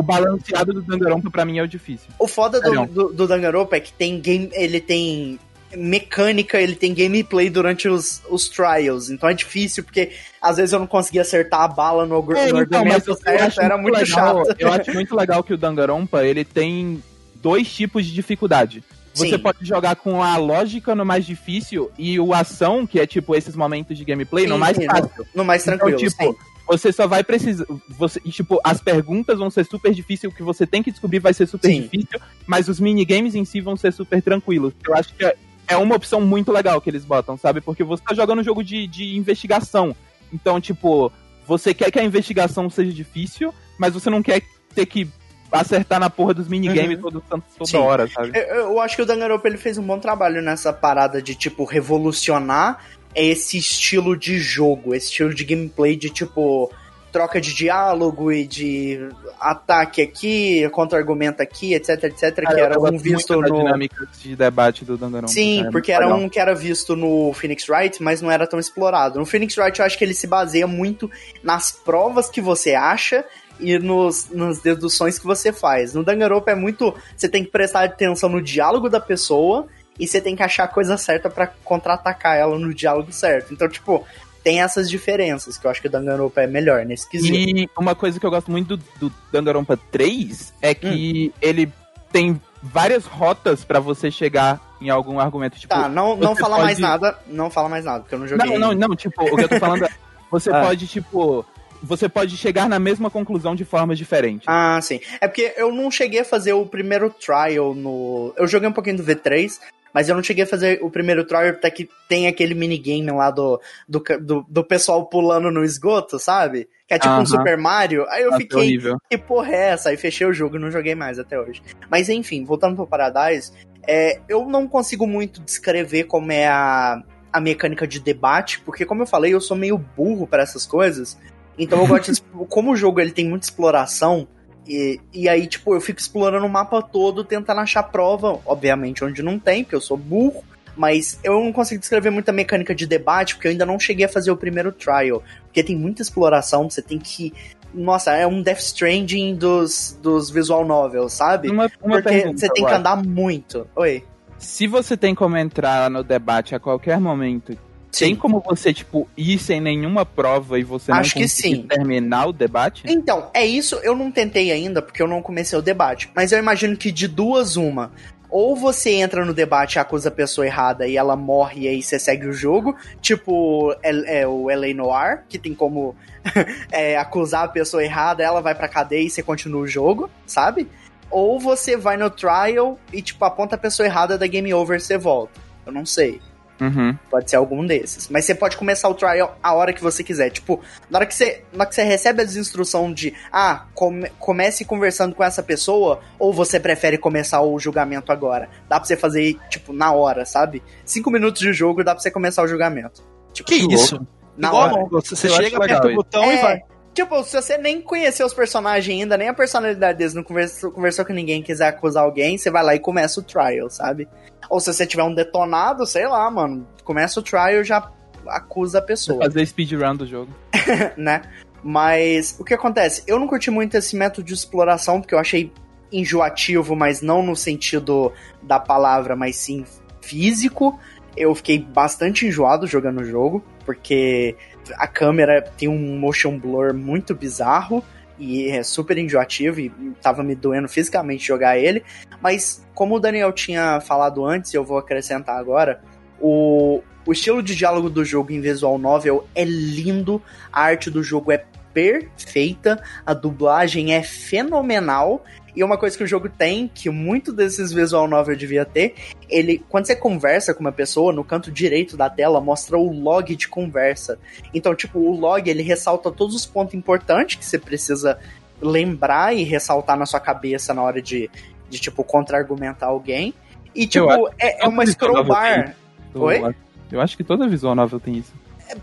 o balanceado do Danganronpa pra mim é o difícil. o foda do, do, do Danganronpa é que tem game, ele tem mecânica, ele tem gameplay durante os, os trials, então é difícil, porque às vezes eu não conseguia acertar a bala no, no É, então, mas argumento eu certo, acho era muito legal, chato. Eu acho muito legal que o Danganronpa, ele tem dois tipos de dificuldade. Você Sim. pode jogar com a lógica no mais difícil e o ação, que é tipo esses momentos de gameplay, no Sim, mais sim, fácil. No mais tranquilo, então, tipo, sim. Você só vai precisar. Você, e, tipo, as perguntas vão ser super difíceis, o que você tem que descobrir vai ser super Sim. difícil, mas os minigames em si vão ser super tranquilos. Eu acho que é, é uma opção muito legal que eles botam, sabe? Porque você tá jogando um jogo de, de investigação. Então, tipo, você quer que a investigação seja difícil, mas você não quer ter que acertar na porra dos minigames Uhum. todo, toda Sim. hora, sabe? Eu, eu acho que o Danganronpa ele fez um bom trabalho nessa parada de, tipo, revolucionar esse estilo de jogo, esse estilo de gameplay de, tipo, troca de diálogo e de ataque aqui, contra-argumento aqui, etc, etc, Cara, que era um visto no... dinâmica de debate do Danganronpa. Sim, é porque era legal. um que era visto no Phoenix Wright, mas não era tão explorado. No Phoenix Wright eu acho que ele se baseia muito nas provas que você acha e nos, nas deduções que você faz. No Danganronpa é muito... Você tem que prestar atenção no diálogo da pessoa e você tem que achar a coisa certa pra contra-atacar ela no diálogo certo. Então, tipo, tem essas diferenças que eu acho que o Danganronpa é melhor nesse quesito. E uma coisa que eu gosto muito do, do Danganronpa 3 é que Hum. ele tem várias rotas pra você chegar em algum argumento. Tipo, Tá, não, não fala pode- mais nada, não fala mais nada, porque eu não joguei. Não, não, não, tipo, o que eu tô falando é. Você Ah. pode, tipo. Você pode chegar na mesma conclusão de formas diferentes. Ah, sim. É porque eu não cheguei a fazer o primeiro trial no. Eu joguei um pouquinho do V3, mas eu não cheguei a fazer o primeiro trial até que tem aquele minigame lá do, do, do, do pessoal pulando no esgoto, sabe? Que é tipo um Aham. Super Mario. Aí eu fiquei. horrível. Que porra é essa? Aí fechei o jogo e não joguei mais até hoje. Mas enfim, voltando pro Paradise, é, eu não consigo muito descrever como é a, a mecânica de debate, porque como eu falei, eu sou meio burro para essas coisas. Então eu gosto de, como o jogo ele tem muita exploração, e, e aí, tipo, eu fico explorando o mapa todo, tentando achar prova, obviamente, onde não tem, porque eu sou burro. Mas eu não consigo descrever muita mecânica de debate, porque eu ainda não cheguei a fazer o primeiro trial. Porque tem muita exploração, você tem que. Nossa, é um Death Stranding dos, dos visual novels, sabe? Uma, uma Porque pergunta, você tem que andar muito. Oi. Se você tem como entrar no debate a qualquer momento, tem como você, tipo, ir sem nenhuma prova e você Acho não que conseguir sim. terminar o debate? Então, é isso, eu não tentei ainda, porque eu não comecei o debate. Mas eu imagino que de duas, uma. Ou você entra no debate e acusa a pessoa errada e ela morre e aí você segue o jogo. Tipo é, é o L.A. Noir, que tem como é, acusar a pessoa errada, ela vai pra cadeia e você continua o jogo, sabe? Ou você vai no trial e, tipo, aponta a pessoa errada da game over e você volta. Eu não sei. Uhum. Pode ser algum desses. Mas você pode começar o trial a hora que você quiser. Tipo, na hora que você, na hora que você recebe as instruções de ah, come- comece conversando com essa pessoa, ou você prefere começar o julgamento agora. Dá pra você fazer, tipo, na hora, sabe? Cinco minutos de jogo dá pra você começar o julgamento. Tipo, Que isso? na Igual hora. Você acho chega, legal aperta o botão e É, vai. Tipo, se você nem conheceu os personagens ainda, nem a personalidade deles, não conversou, conversou com ninguém, quiser acusar alguém, você vai lá e começa o trial, sabe? Ou se você tiver um detonado, sei lá, mano, começa o trial e já acusa a pessoa. Fazer speedrun do jogo. né? Mas o que acontece? Eu não curti muito esse método de exploração, porque eu achei enjoativo, mas não no sentido da palavra, mas sim físico. Eu fiquei bastante enjoado jogando o jogo, porque a câmera tem um motion blur muito bizarro e é super enjoativo e tava me doendo fisicamente jogar ele. Mas como o Daniel tinha falado antes, eu vou acrescentar agora, o, o estilo de diálogo do jogo em visual novel é lindo, a arte do jogo é perfeita, a dublagem é fenomenal. E uma coisa que o jogo tem, que muito desses visual novel devia ter, ele, quando você conversa com uma pessoa, no canto direito da tela, mostra o log de conversa. Então, tipo, o log, ele ressalta todos os pontos importantes que você precisa lembrar e ressaltar na sua cabeça na hora de, de tipo, contra-argumentar alguém. E, tipo, Eu é, é uma scroll bar. Oi? Eu acho que toda visual novel tem isso.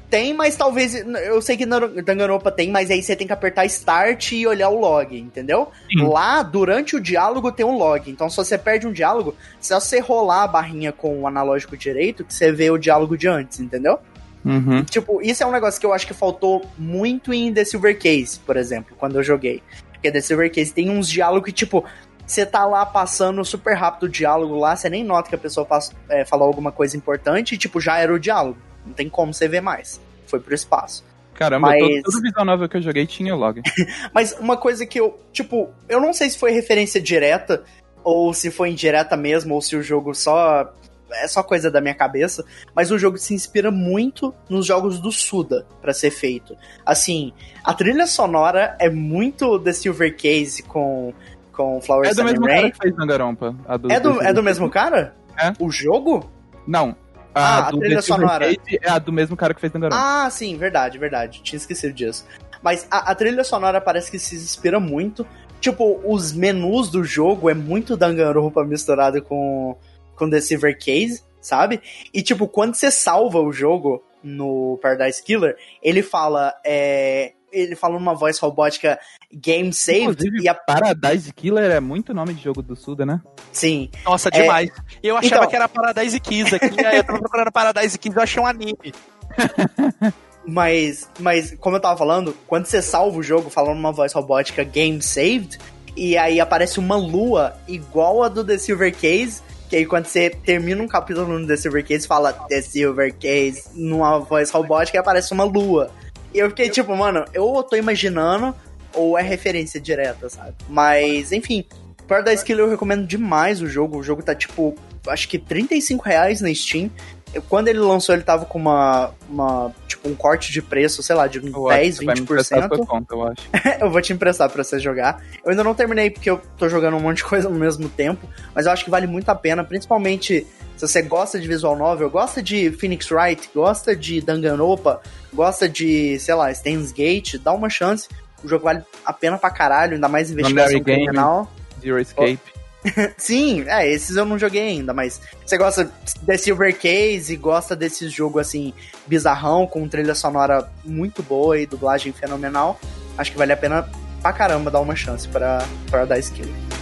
Tem, mas talvez. Eu sei que na Danganronpa tem, mas aí você tem que apertar Start e olhar o log, entendeu? Sim. Lá, durante o diálogo, tem um log. Então, se você perde um diálogo, se você rolar a barrinha com o analógico direito, que você vê o diálogo de antes, entendeu? Uhum. Tipo, isso é um negócio que eu acho que faltou muito em The Silver Case, por exemplo, quando eu joguei. Porque The Silver Case tem uns diálogos que, tipo, você tá lá passando super rápido o diálogo lá, você nem nota que a pessoa é, falou alguma coisa importante e, tipo, já era o diálogo. Não tem como você ver mais. Foi pro espaço. Caramba, Mas- todo, todo visual novel que eu joguei tinha log. Mas uma coisa que eu, tipo, eu não sei se foi referência direta ou se foi indireta mesmo, ou se o jogo só é só coisa da minha cabeça, mas o jogo se inspira muito nos jogos do Suda pra ser feito. Assim, a trilha sonora é muito The Silver Case com com Flower É do mesmo Rain. cara que fez Dangarompa. do- É do, desse- é do mesmo cara? É. O jogo? Não. Ah, a do trilha The Silver sonora. É a do mesmo cara que fez Dangarompa. Ah, sim, verdade, verdade. Tinha esquecido disso. Mas a, a trilha sonora parece que se inspira muito. Tipo, os menus do jogo é muito Danganronpa misturado com, com The Silver Case, sabe? E, tipo, quando você salva o jogo no Paradise Killer, ele fala. É, ele fala numa voz robótica Game Saved. Inclusive, E a, Paradise Killer é muito nome de jogo do Suda, né? sim. Nossa, É. demais. Eu achava Então- que era Paradise Kiss aqui, aí eu tava procurando Paradise Kiss, eu achei um anime. Mas, mas, como eu tava falando, quando você salva o jogo falando numa voz robótica Game Saved, e aí aparece uma lua igual a do The Silver Case, que aí quando você termina um capítulo no The Silver Case, fala The Silver Case numa voz robótica e aparece uma lua. E eu fiquei tipo, mano, eu tô imaginando ou é referência direta, sabe? Mas, enfim, Paradise Killer eu recomendo demais o jogo. O jogo tá tipo, acho que 35 reais na Steam. Eu- Quando ele lançou, ele tava com uma, uma tipo, um corte de preço, sei lá, de Eu acho 10, que vai me emprestar 20%. sua conta, eu acho. eu vou te emprestar pra você jogar. Eu ainda não terminei porque eu tô jogando um monte de coisa ao mesmo tempo, mas eu acho que vale muito a pena, principalmente se você gosta de visual novel, gosta de Phoenix Wright, gosta de Danganronpa, gosta de, sei lá, Steins Gate, dá uma chance. O jogo vale a pena pra caralho, ainda mais investigação Game. criminal. Zero Escape. Sim, é, esses eu não joguei ainda, mas você gosta de Silver Case e gosta desses jogos assim, bizarrão, com trilha sonora muito boa e dublagem fenomenal, acho que vale a pena pra caramba dar uma chance pra Paradise Killer. Nas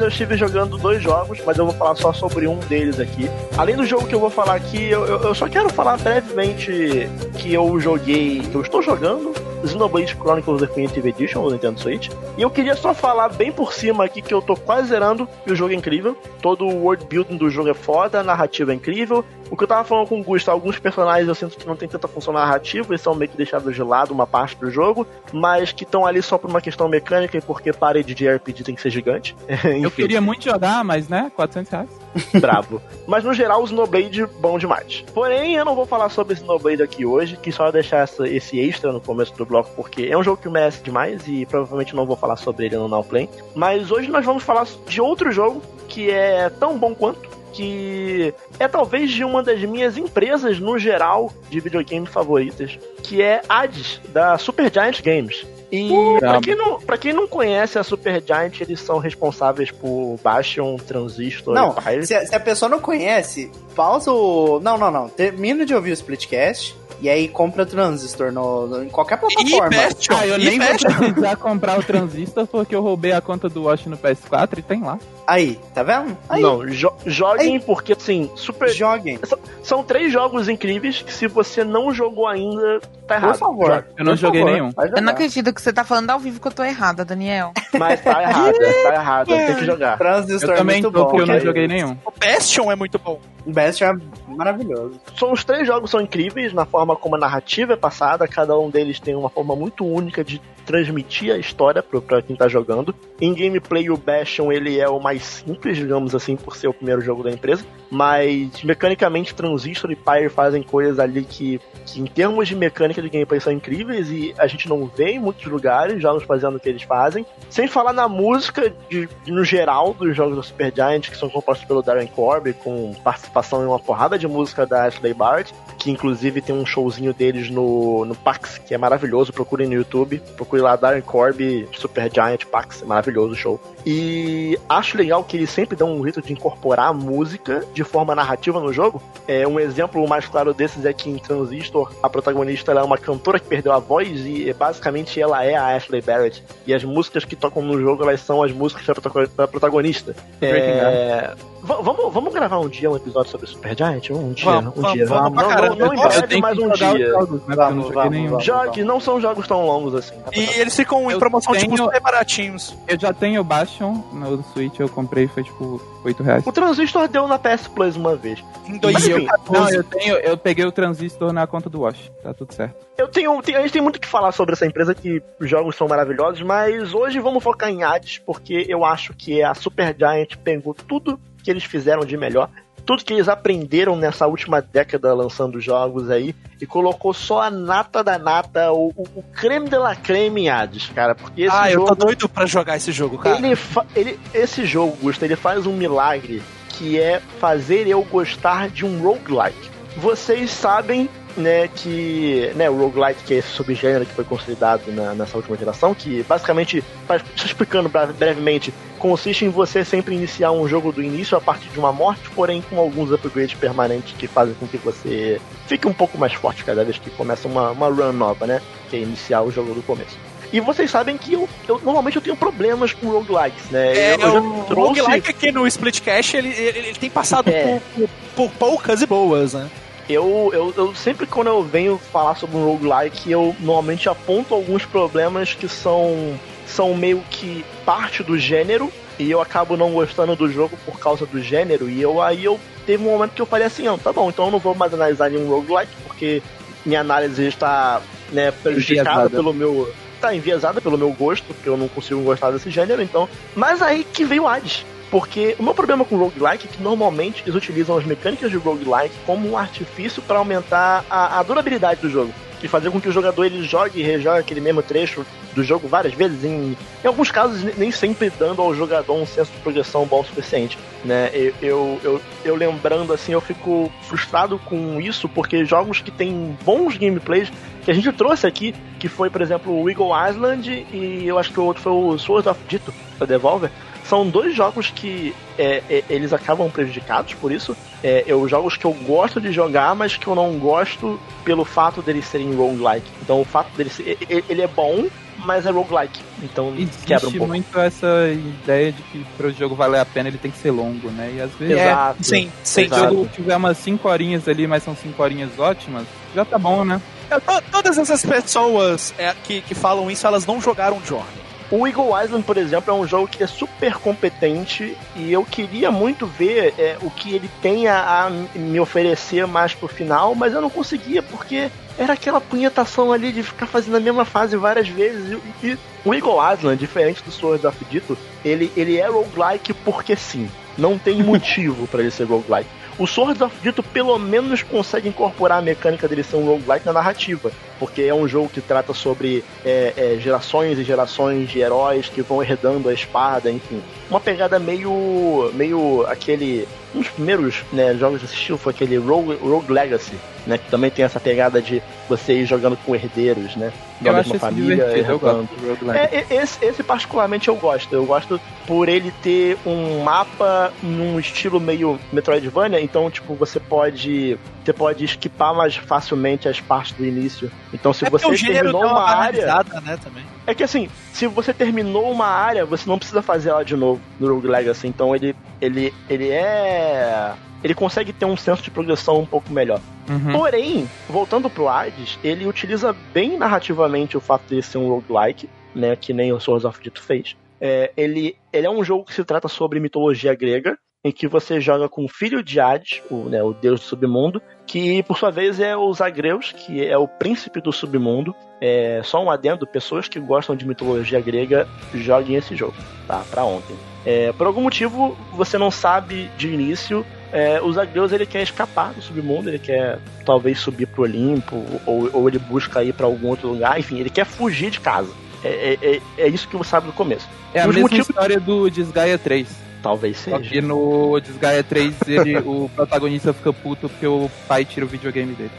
eu estive jogando dois jogos, mas eu vou falar só sobre um deles aqui. Além do jogo que eu vou falar aqui, eu, eu- eu só quero falar brevemente que eu joguei, que eu estou jogando Xenoblade Chronicles Definitive Edition do Nintendo Switch. E eu queria só falar bem por cima aqui que eu tô quase zerando e o jogo é incrível. Todo o world building do jogo é foda, a narrativa é incrível. O que eu tava falando com o Gusto, alguns personagens eu sinto que não tem tanta função narrativa, eles são meio que deixados de lado uma parte do jogo, mas que estão ali só por uma questão mecânica e porque parede de RPG tem que ser gigante. Eu queria muito jogar, mas né, 400 reais. brabo. Mas no geral, o Snowblade bom demais. Porém, eu não vou falar sobre Snowblade aqui hoje, que só deixar essa- esse extra no começo do bloco, porque é um jogo que merece demais e provavelmente não vou falar sobre ele no Now Play. Mas hoje nós vamos falar de outro jogo que é tão bom quanto. Que é talvez de uma das minhas empresas no geral de videogame favoritas, que é Hades, da Supergiant Games. E pra quem, não, pra quem não conhece a Supergiant, eles são responsáveis por Bastion, Transistor Não, e Pyre. Se, a- se a pessoa não conhece, pausa o. Não, não, não. Termina de ouvir o Splitcast e aí compra Transistor no, no- em qualquer plataforma. Bastion, Ah, eu e nem vou precisar comprar o Transistor porque eu roubei a conta do Watch no PS4 e tem lá. Aí, tá vendo? Aí, Não, jo joguem porque assim, super. joguem. São três jogos incríveis que se você não jogou ainda, tá errado. Por favor. Joga. Eu não Por joguei favor, nenhum. Eu não acredito que você tá falando ao vivo que eu tô errada, Daniel. Mas tá errado, tá errado. Tem que jogar. Transistor Eu é também muito tô, bom. porque eu não joguei nenhum. O Bastion é muito bom. Bastion é maravilhoso. São os três jogos são incríveis na forma como a narrativa é passada, cada um deles tem uma forma muito única de transmitir a história pra quem tá jogando. Em gameplay, o Bastion ele é o mais simples, digamos assim, por ser o primeiro jogo da empresa, mas mecanicamente Transistor e Pyre fazem coisas ali que, que em termos de mecânica de gameplay são incríveis e a gente não vê em muitos lugares jogos fazendo o que eles fazem. Sem falar na música, de, no geral, dos jogos da Supergiant, que são compostos pelo Darren Corby, com participação em uma porrada de música da Ashley Bart, que inclusive tem um showzinho deles no, no PAX, que é maravilhoso. Procurem no YouTube, procure lá Darren Corby, Supergiant PAX, é maravilhoso o show. E acho legal que eles sempre dão um jeito de incorporar a música de forma narrativa no jogo. É, um exemplo mais claro desses é que em Transistor, a protagonista é uma cantora que perdeu a voz e é, basicamente ela é a Ashley Barrett. E as músicas que tocam no jogo elas são as músicas da protago- da protagonista. É, vamos, vamos gravar um dia um episódio sobre Supergiant? Um dia, Vamos, um vamos, dia. vamos pra não, caramba. não, não Eu tenho que um dia. os jogos, né? Vamos, vamos, vamos. Jogue, não são jogos tão longos assim. E eles ficam em Eu promoção tipo tenho- super baratinhos. Eu já tenho o Bastion no Switch, eu comprei, foi tipo 8 reais. O Transistor deu na PS Plus uma vez. Em Mas, 2014. Não, eu tenho, eu peguei o transistor na conta do Wash, tá tudo certo. Eu tenho, tem- a gente tem muito o que falar sobre essa empresa, que os jogos são maravilhosos, mas hoje vamos focar em Hades, porque eu acho que a Supergiant pegou tudo que eles fizeram de melhor, tudo que eles aprenderam nessa última década lançando jogos aí, e colocou só a nata da nata, o, o, o creme de la creme em Hades, cara, porque esse Ah, eu jogo... tô doido pra jogar esse jogo, cara. Ele, ele, esse jogo, Gusta, ele faz um milagre que é fazer eu gostar de um roguelike. Vocês sabem, né, que né, o roguelike, que é esse subgênero que foi consolidado na- nessa última geração, que basicamente, pra- explicando bre- brevemente, consiste em você sempre iniciar um jogo do início a partir de uma morte, porém com alguns upgrades permanentes que fazem com que você fique um pouco mais forte cada vez que começa uma, uma run nova, né? Que é iniciar o jogo do começo. E vocês sabem que eu, eu- normalmente eu tenho problemas com roguelikes, né? É, eu, eu o trouxe. roguelike aqui no Splitcast, ele, ele, ele tem passado É. por, por- por poucas e boas, né? Eu, eu, eu sempre quando eu venho falar sobre um roguelike, eu normalmente aponto alguns problemas que são, são meio que parte do gênero, e eu acabo não gostando do jogo por causa do gênero, e eu aí eu teve um momento que eu falei assim, não, tá bom, então eu não vou mais analisar nenhum roguelike, porque minha análise está né, prejudicada Enviesada. pelo meu. tá enviesada pelo meu gosto, porque eu não consigo gostar desse gênero, então. Mas aí que veio o Hades. Porque o meu problema com roguelike é que normalmente eles utilizam as mecânicas de roguelike como um artifício para aumentar a, a durabilidade do jogo. E fazer com que o jogador ele jogue e rejogue aquele mesmo trecho do jogo várias vezes, em, em alguns casos ne- nem sempre dando ao jogador um senso de progressão bom o suficiente. Né? Eu, eu, eu, eu lembrando assim, eu fico frustrado com isso, porque jogos que têm bons gameplays que a gente trouxe aqui, que foi, por exemplo, o Eagle Island e eu acho que o outro foi o Sword of Dito, da Devolver, são dois jogos que é, é, eles acabam prejudicados por isso. É, eu jogos que eu gosto de jogar, mas que eu não gosto pelo fato deles serem roguelike. Então o fato dele ser. Ele é bom, mas é roguelike. Então quebra um Existe pouco. muito essa ideia de que para o jogo valer a pena ele tem que ser longo, né? E às vezes Exato. Sim, sim. se o jogo tiver umas 5 horinhas ali, mas são 5 horinhas ótimas, já tá bom, né? É, to- Todas essas pessoas é, que, que falam isso, elas não jogaram Journey. O Eagle Island, por exemplo, é um jogo que é super competente e eu queria muito ver é, o que ele tem a, a me oferecer mais pro final, mas eu não conseguia porque era aquela punhetação ali de ficar fazendo a mesma fase várias vezes. E, e o Eagle Island, diferente do Sword of Dito, ele, ele é roguelike porque sim. Não tem motivo para ele ser roguelike. O Swords of Dito pelo menos consegue incorporar a mecânica dele ser um roguelike na narrativa, porque é um jogo que trata sobre é, é, gerações e gerações de heróis que vão herdando a espada, enfim. Uma pegada meio. meio aquele. Um dos primeiros né, jogos desse estilo foi aquele Rogue, Rogue Legacy, né? Que também tem essa pegada de você ir jogando com herdeiros, né? Da eu mesma família. eu gosto. É, esse, esse particularmente eu gosto. Eu gosto por ele ter um mapa num estilo meio Metroidvania, então tipo você pode você pode esquipar mais facilmente as partes do início. Então se é você terminou uma uma área, né, também. É que assim, se você terminou uma área, você não precisa fazer ela de novo no Rogue Legacy. Então ele, ele, ele é. Ele consegue ter um senso de progressão um pouco melhor. Uhum. Porém, voltando pro Hades, ele utiliza bem narrativamente o fato de ser um roguelike, né? Que nem o Swords of Dito fez. É, ele, ele é um jogo que se trata sobre mitologia grega, em que você joga com o filho de Hades, o, né, o deus do submundo, que por sua vez é o Zagreus, que é o príncipe do submundo. É, só um adendo, pessoas que gostam de mitologia grega, joguem esse jogo, tá? Pra ontem. É, por algum motivo, você não sabe de início, é, o Zagreus ele quer escapar do submundo, ele quer talvez subir pro Olimpo, ou, ou ele busca ir para algum outro lugar, enfim, ele quer fugir de casa. É, é, é, é isso que você sabe no começo. É a Os mesma motivos- história do Desgaia 3. Talvez Só seja. que no Desgaia 3 ele, o protagonista fica puto porque o pai tira o videogame dele.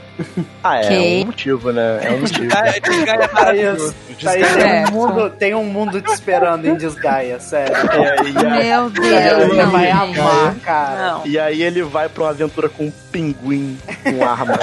Ah, é Ok. um motivo, né? É um motivo. Desgaia, Desgaia é maravilhoso. Desgaia- tem, É. um mundo, tem um mundo te esperando em Desgaia, sério. É, e, aí, Meu Deus, não, vai amar, cara. Não. e aí ele vai pra uma aventura com um pinguim com arma.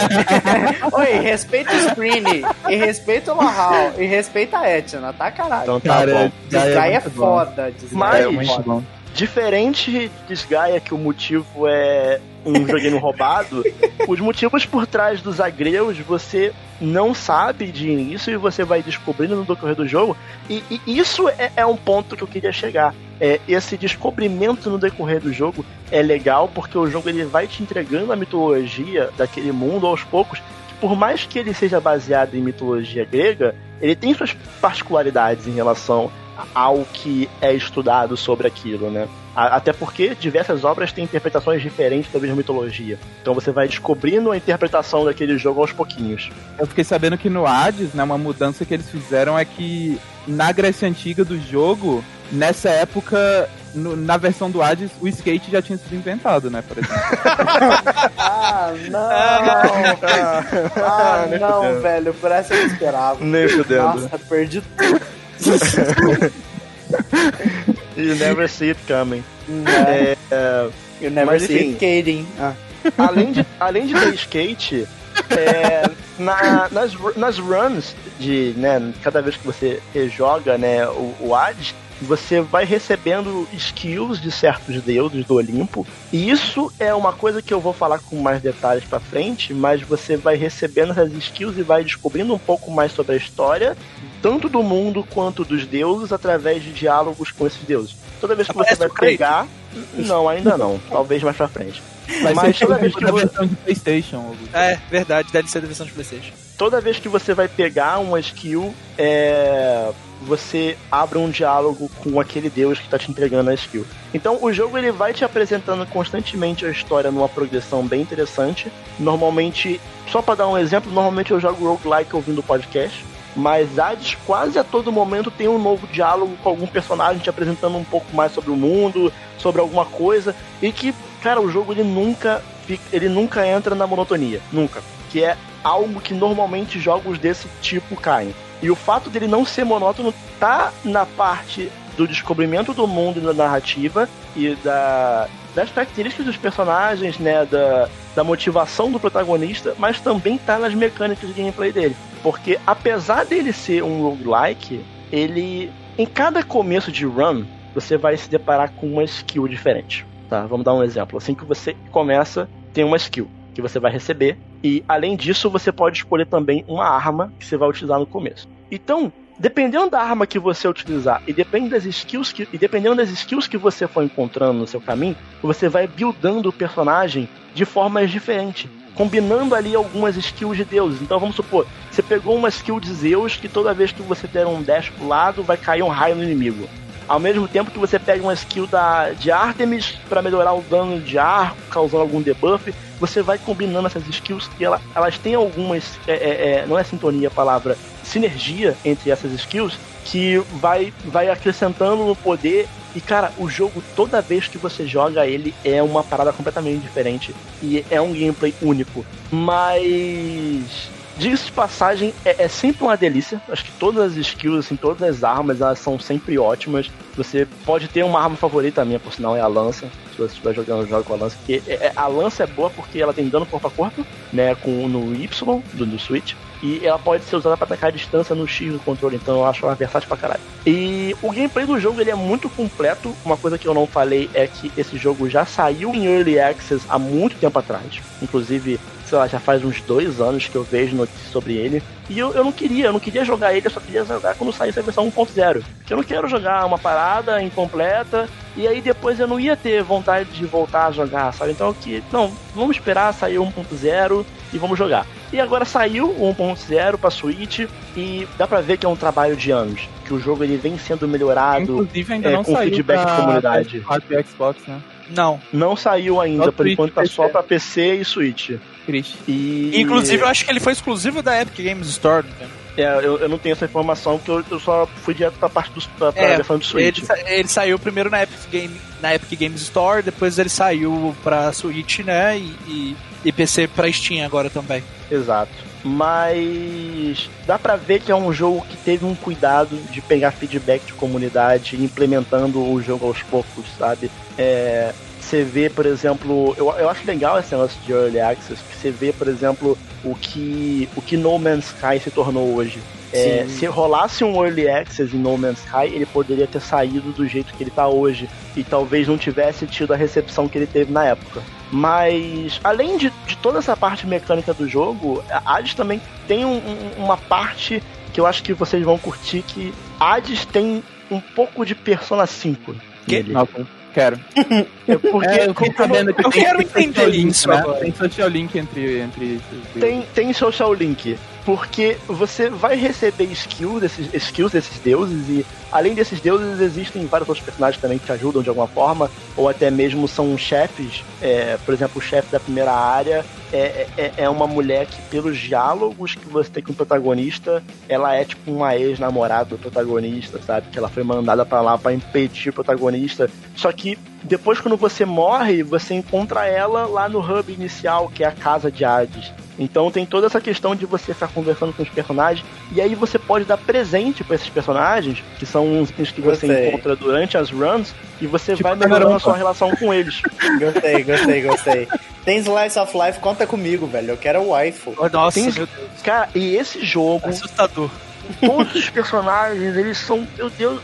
Oi, respeita o Screen, e respeita o Lahal, e respeita a Etna, tá caralho? Então tá bom. Desgaia é bom. foda, Desgaia Mas- é É muito foda. bom. Diferente de Desgaia, que o motivo é um videogame roubado, os motivos por trás dos agreus você não sabe de início e você vai descobrindo no decorrer do jogo. E, e isso é, é um ponto que eu queria chegar. É, esse descobrimento no decorrer do jogo é legal porque o jogo ele vai te entregando a mitologia daquele mundo aos poucos. que Por mais que ele seja baseado em mitologia grega, ele tem suas particularidades em relação ao que é estudado sobre aquilo, né? Até porque diversas obras têm interpretações diferentes da mesma mitologia. Então você vai descobrindo a interpretação daquele jogo aos pouquinhos. Eu fiquei sabendo que no Hades, né, uma mudança que eles fizeram é que na Grécia Antiga do jogo, nessa época, no- na versão do Hades, o skate já tinha sido inventado, né, por exemplo. Ah, não! Ah, não, velho, por essa eu esperava. Nem fudendo. Nossa, perdi tudo. You never see it coming. É, you never see it skating. Ah. além de, além de ter skate, é, na- nas, nas runs de, né, cada vez que você joga, né, o, o Hades, você vai recebendo skills de certos deuses do Olimpo. E isso é uma coisa que eu vou falar com mais detalhes pra frente, mas você vai recebendo essas skills e vai descobrindo um pouco mais sobre a história, tanto do mundo quanto dos deuses, através de diálogos com esses deuses. Toda vez que você Aparece vai o Kratos? pegar. Não, ainda não. Talvez mais pra frente. Vai Mas ser toda tipo vez que você- versão de Playstation. É, verdade, deve ser da versão de Playstation. Toda vez que você vai pegar uma skill, é, você abre um diálogo com aquele deus que está te entregando a skill. Então o jogo ele vai te apresentando constantemente a história numa progressão bem interessante. Normalmente, só para dar um exemplo, normalmente eu jogo roguelike ouvindo podcast. Mas Hades quase a todo momento tem um novo diálogo com algum personagem te apresentando um pouco mais sobre o mundo, sobre alguma coisa. E que, cara, o jogo ele nunca, fica- ele nunca entra na monotonia. Nunca. Que é algo que normalmente jogos desse tipo caem. E o fato dele não ser monótono tá na parte do descobrimento do mundo da narrativa e da, das características dos personagens, né, da, da motivação do protagonista, mas também tá nas mecânicas de gameplay dele. Porque apesar dele ser um roguelike, ele em cada começo de run, você vai se deparar com uma skill diferente. Tá, vamos dar um exemplo. Assim que você começa, tem uma skill que você vai receber e além disso, você pode escolher também uma arma que você vai utilizar no começo. Então, dependendo da arma que você utilizar e dependendo das skills que, e dependendo das skills que você for encontrando no seu caminho, você vai buildando o personagem de formas diferentes, combinando ali algumas skills de deuses. Então vamos supor, você pegou uma skill de Zeus que toda vez que você der um dash pro lado, vai cair um raio no inimigo. Ao mesmo tempo que você pega uma skill da, de Artemis para melhorar o dano de arco, causando algum debuff, você vai combinando essas skills e ela, elas têm algumas. é, é, é, não é sintonia a palavra, sinergia entre essas skills que vai, vai acrescentando no poder. E cara, o jogo, toda vez que você joga ele, é uma parada completamente diferente. E é um gameplay único. Mas. Diga-se de passagem, é, é sempre uma delícia. Acho que todas as skills, assim, todas as armas, elas são sempre ótimas. Você pode ter uma arma favorita, a minha, por sinal, é a lança. Se você estiver jogando jogo com a lança. Porque é- é- a lança é boa porque ela tem dano corpo a corpo, né? Com, no Y do, do Switch. E ela pode ser usada para atacar a distância no X do controle, então eu acho ela versátil pra caralho. E o gameplay do jogo ele é muito completo. Uma coisa que eu não falei é que esse jogo já saiu em Early Access há muito tempo atrás. Inclusive, sei lá, já faz uns dois anos que eu vejo notícias sobre ele. E eu, eu não queria, eu não queria jogar ele, eu só queria jogar quando saísse a versão 1.0. Porque eu não quero jogar uma parada incompleta e aí depois eu não ia ter vontade de voltar a jogar, sabe? Então que não, vamos esperar sair o 1.0 e vamos jogar. E agora saiu o 1.0 para Switch e dá pra ver que é um trabalho de anos, que o jogo ele vem sendo melhorado Inclusive ainda é, não com saiu feedback pra de comunidade. PS4 Xbox, né? Não. Não saiu ainda, Só por enquanto tá PC. só pra PC e Switch. Triste. E Inclusive, eu acho que ele foi exclusivo da Epic Games Store. né? é, eu, eu não tenho essa informação porque eu, eu só fui direto pra parte dos pra, pra É, versão do Switch. Ele, sa- ele saiu primeiro na Epic, Game, na Epic Games Store, depois ele saiu pra Switch, né? E, e, e PC pra Steam agora também. Exato. Mas dá pra ver que é um jogo que teve um cuidado de pegar feedback de comunidade implementando o jogo aos poucos, sabe? É, você vê, por exemplo, eu, eu acho legal esse negócio de Early Access, que você vê, por exemplo, o que, o que No Man's Sky se tornou hoje. É, se rolasse um Early Access em No Man's Sky, ele poderia ter saído do jeito que ele tá hoje. E talvez não tivesse tido a recepção que ele teve na época. Mas, além de, de toda essa parte mecânica do jogo, a Hades também tem um- um- uma parte que eu acho que vocês vão curtir, que Hades tem um pouco de Persona 5. Que? nele. Quero. É porque É, eu fiquei sabendo que eu tem, quero tem entender social link, isso né? Tem social link entre, entre esses tem, tem social link. Porque você vai receber skills desses, skills desses deuses e além desses deuses existem vários outros personagens também que te ajudam de alguma forma, ou até mesmo são chefes. É, por exemplo, o chefe da primeira área é, é, é uma mulher que, pelos diálogos que você tem com o protagonista, ela é tipo uma ex-namorada do protagonista, sabe? Que ela foi mandada pra lá pra impedir o protagonista. Só que depois, quando você morre, você encontra ela lá no hub inicial, que é a casa de Hades. Então tem toda essa questão de você ficar conversando com os personagens e aí você pode dar presente pra esses personagens, que são os itens que você Gostei. encontra durante as runs, e você Tipo vai melhorando a sua relação com eles. Gostei, gostei, gostei. Tem Slice of Life, conta comigo, velho. Eu quero o waifu. Oh, Nossa, Tem- meu Deus. Cara, e esse jogo, Assustador. todos os personagens, eles são, meu Deus,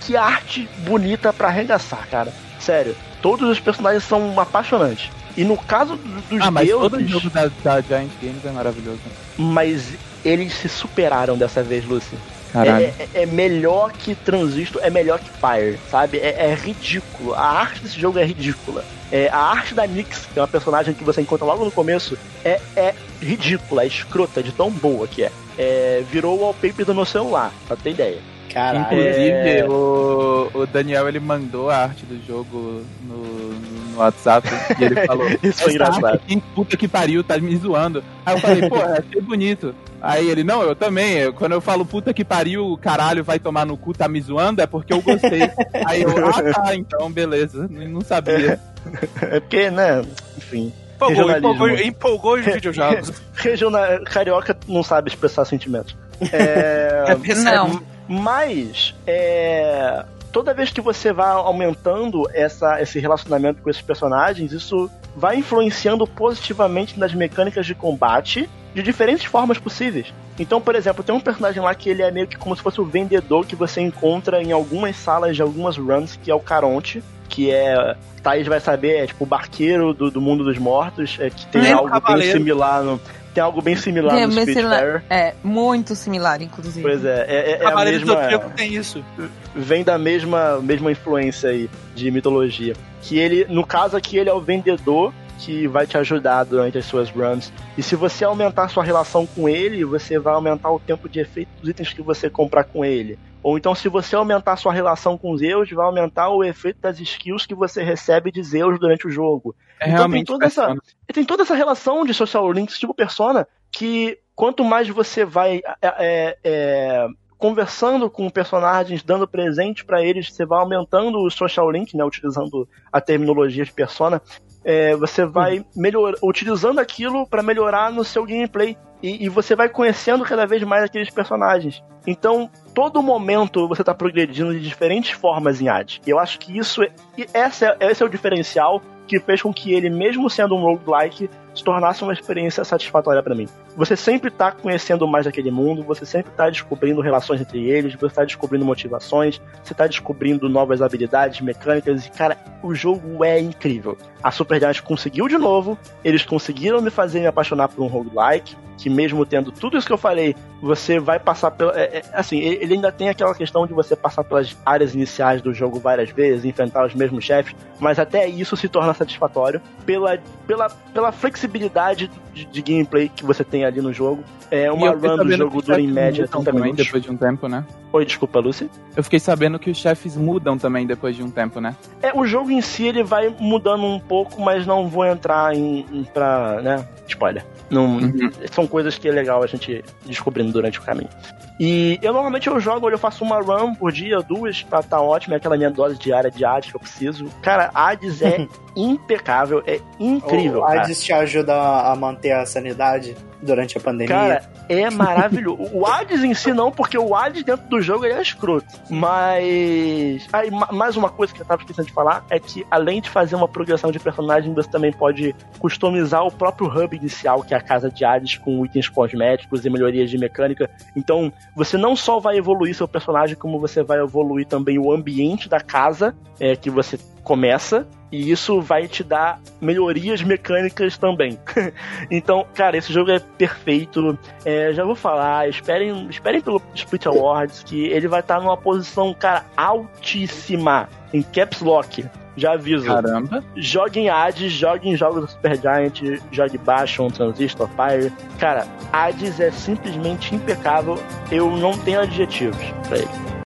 que, que arte bonita pra arregaçar, cara. Sério, todos os personagens são apaixonantes. E no caso dos Ah, mas todo deuses, jogo da, da Giant Games é maravilhoso. mas eles se superaram dessa vez, Lucy. Caralho. É, é- é melhor que Transistor, é melhor que Pyre, sabe? É, é ridículo. A arte desse jogo é ridícula. É, a arte da Nyx, que é uma personagem que você encontra logo no começo, é, é ridícula, é escrota, de tão boa que é. É, virou o wallpaper do meu celular, pra ter ideia. Caralho. Inclusive, É. o, o Daniel ele mandou a arte do jogo no, no WhatsApp e ele falou: Isso foi arte engraçado. puta que pariu, tá me zoando. Aí eu falei, pô, achei bonito. Aí ele, não, eu também. Eu- quando eu falo puta que pariu, caralho, vai tomar no cu, tá me zoando, é porque eu gostei. Aí eu, ah tá, então, beleza. Não não sabia. É porque, né? Enfim. Empolgou, empolgou, empolgou os videojogos. Regional, carioca não sabe expressar sentimentos. É, Não. Mas, é, toda vez que você vai aumentando essa, esse relacionamento com esses personagens, isso vai influenciando positivamente nas mecânicas de combate de diferentes formas possíveis. Então, por exemplo, tem um personagem lá que ele é meio que como se fosse o vendedor que você encontra em algumas salas de algumas runs, que é o Caronte, que é. Thaís vai saber, é tipo o barqueiro do, do mundo dos mortos, é que tem É, algo bem similar no. Tem algo bem similar Tem no. Spitfire. É, muito similar, inclusive. Pois é, é, é, é a Cavaleiro do mesma Zodíaco tem isso. vem da mesma, mesma influência aí de mitologia. Que ele, no caso aqui, ele é o vendedor que vai te ajudar durante as suas runs. E se você aumentar sua relação com ele, você vai aumentar o tempo de efeito dos itens que você comprar com ele. Ou então, se você aumentar sua relação com Zeus, vai aumentar o efeito das skills que você recebe de Zeus durante o jogo. É Então tem toda essa- Persona. Tem toda essa relação de social links tipo Persona que quanto mais você vai é, é, é, conversando com personagens, dando presente pra eles, você vai aumentando o social link, né, utilizando a terminologia de Persona, é, você vai melhor, utilizando aquilo pra melhorar no seu gameplay e, e você vai conhecendo cada vez mais aqueles personagens. Então todo momento você tá progredindo de diferentes formas em Hades. E eu acho que isso é, esse é, esse é o diferencial que fez com que ele, mesmo sendo um roguelike, se tornasse uma experiência satisfatória para mim. Você sempre tá conhecendo mais daquele mundo, você sempre tá descobrindo relações entre eles, você tá descobrindo motivações, você tá descobrindo novas habilidades, mecânicas, e cara, o jogo é incrível. A Supergiant conseguiu de novo, eles conseguiram me fazer me apaixonar por um roguelike, que mesmo tendo tudo isso que eu falei, você vai passar pela. É, é, assim, ele ainda tem aquela questão de você passar pelas áreas iniciais do jogo várias vezes, enfrentar os mesmos chefes, mas até isso se torna satisfatório pela, pela, pela flexibilidade de, de gameplay que você tem ali no jogo. É uma run do jogo dura em média 30 minutos. Depois de um tempo, né? Oi, desculpa, Lucy. Eu fiquei sabendo que os chefes mudam também depois de um tempo, né? É, o jogo em si ele vai mudando um pouco, mas não vou entrar em, em pra, né, spoiler. Não, uhum. São coisas que é legal a gente descobrindo durante o caminho. E eu normalmente eu jogo, eu faço uma run por dia, duas, pra tá ótimo, é aquela minha dose diária de Hades que eu preciso. Cara, Hades é impecável, é incrível. O Hades te ajuda a manter a sanidade durante a pandemia. Cara, é maravilhoso. o Hades em si não, porque o Hades dentro do jogo ele é escroto. Mas. Aí, mais uma coisa que eu tava esquecendo de falar é que, além de fazer uma progressão de personagem, você também pode customizar o próprio hub inicial, que é a casa de Hades, com itens cosméticos e melhorias de mecânica. Então, você não só vai evoluir seu personagem, como você vai evoluir também o ambiente da casa é, que você começa e isso vai te dar melhorias mecânicas também. então, cara, esse jogo é perfeito. É, já vou falar, esperem, esperem pelo Split Awards, que ele vai estar numa posição, cara, altíssima em Caps Lock. Já aviso. Caramba. Jogue em Hades, jogue em jogos da Supergiant, jogue Bastion, Transistor, Fire. Cara, Hades é simplesmente impecável. Eu não tenho adjetivos pra ele.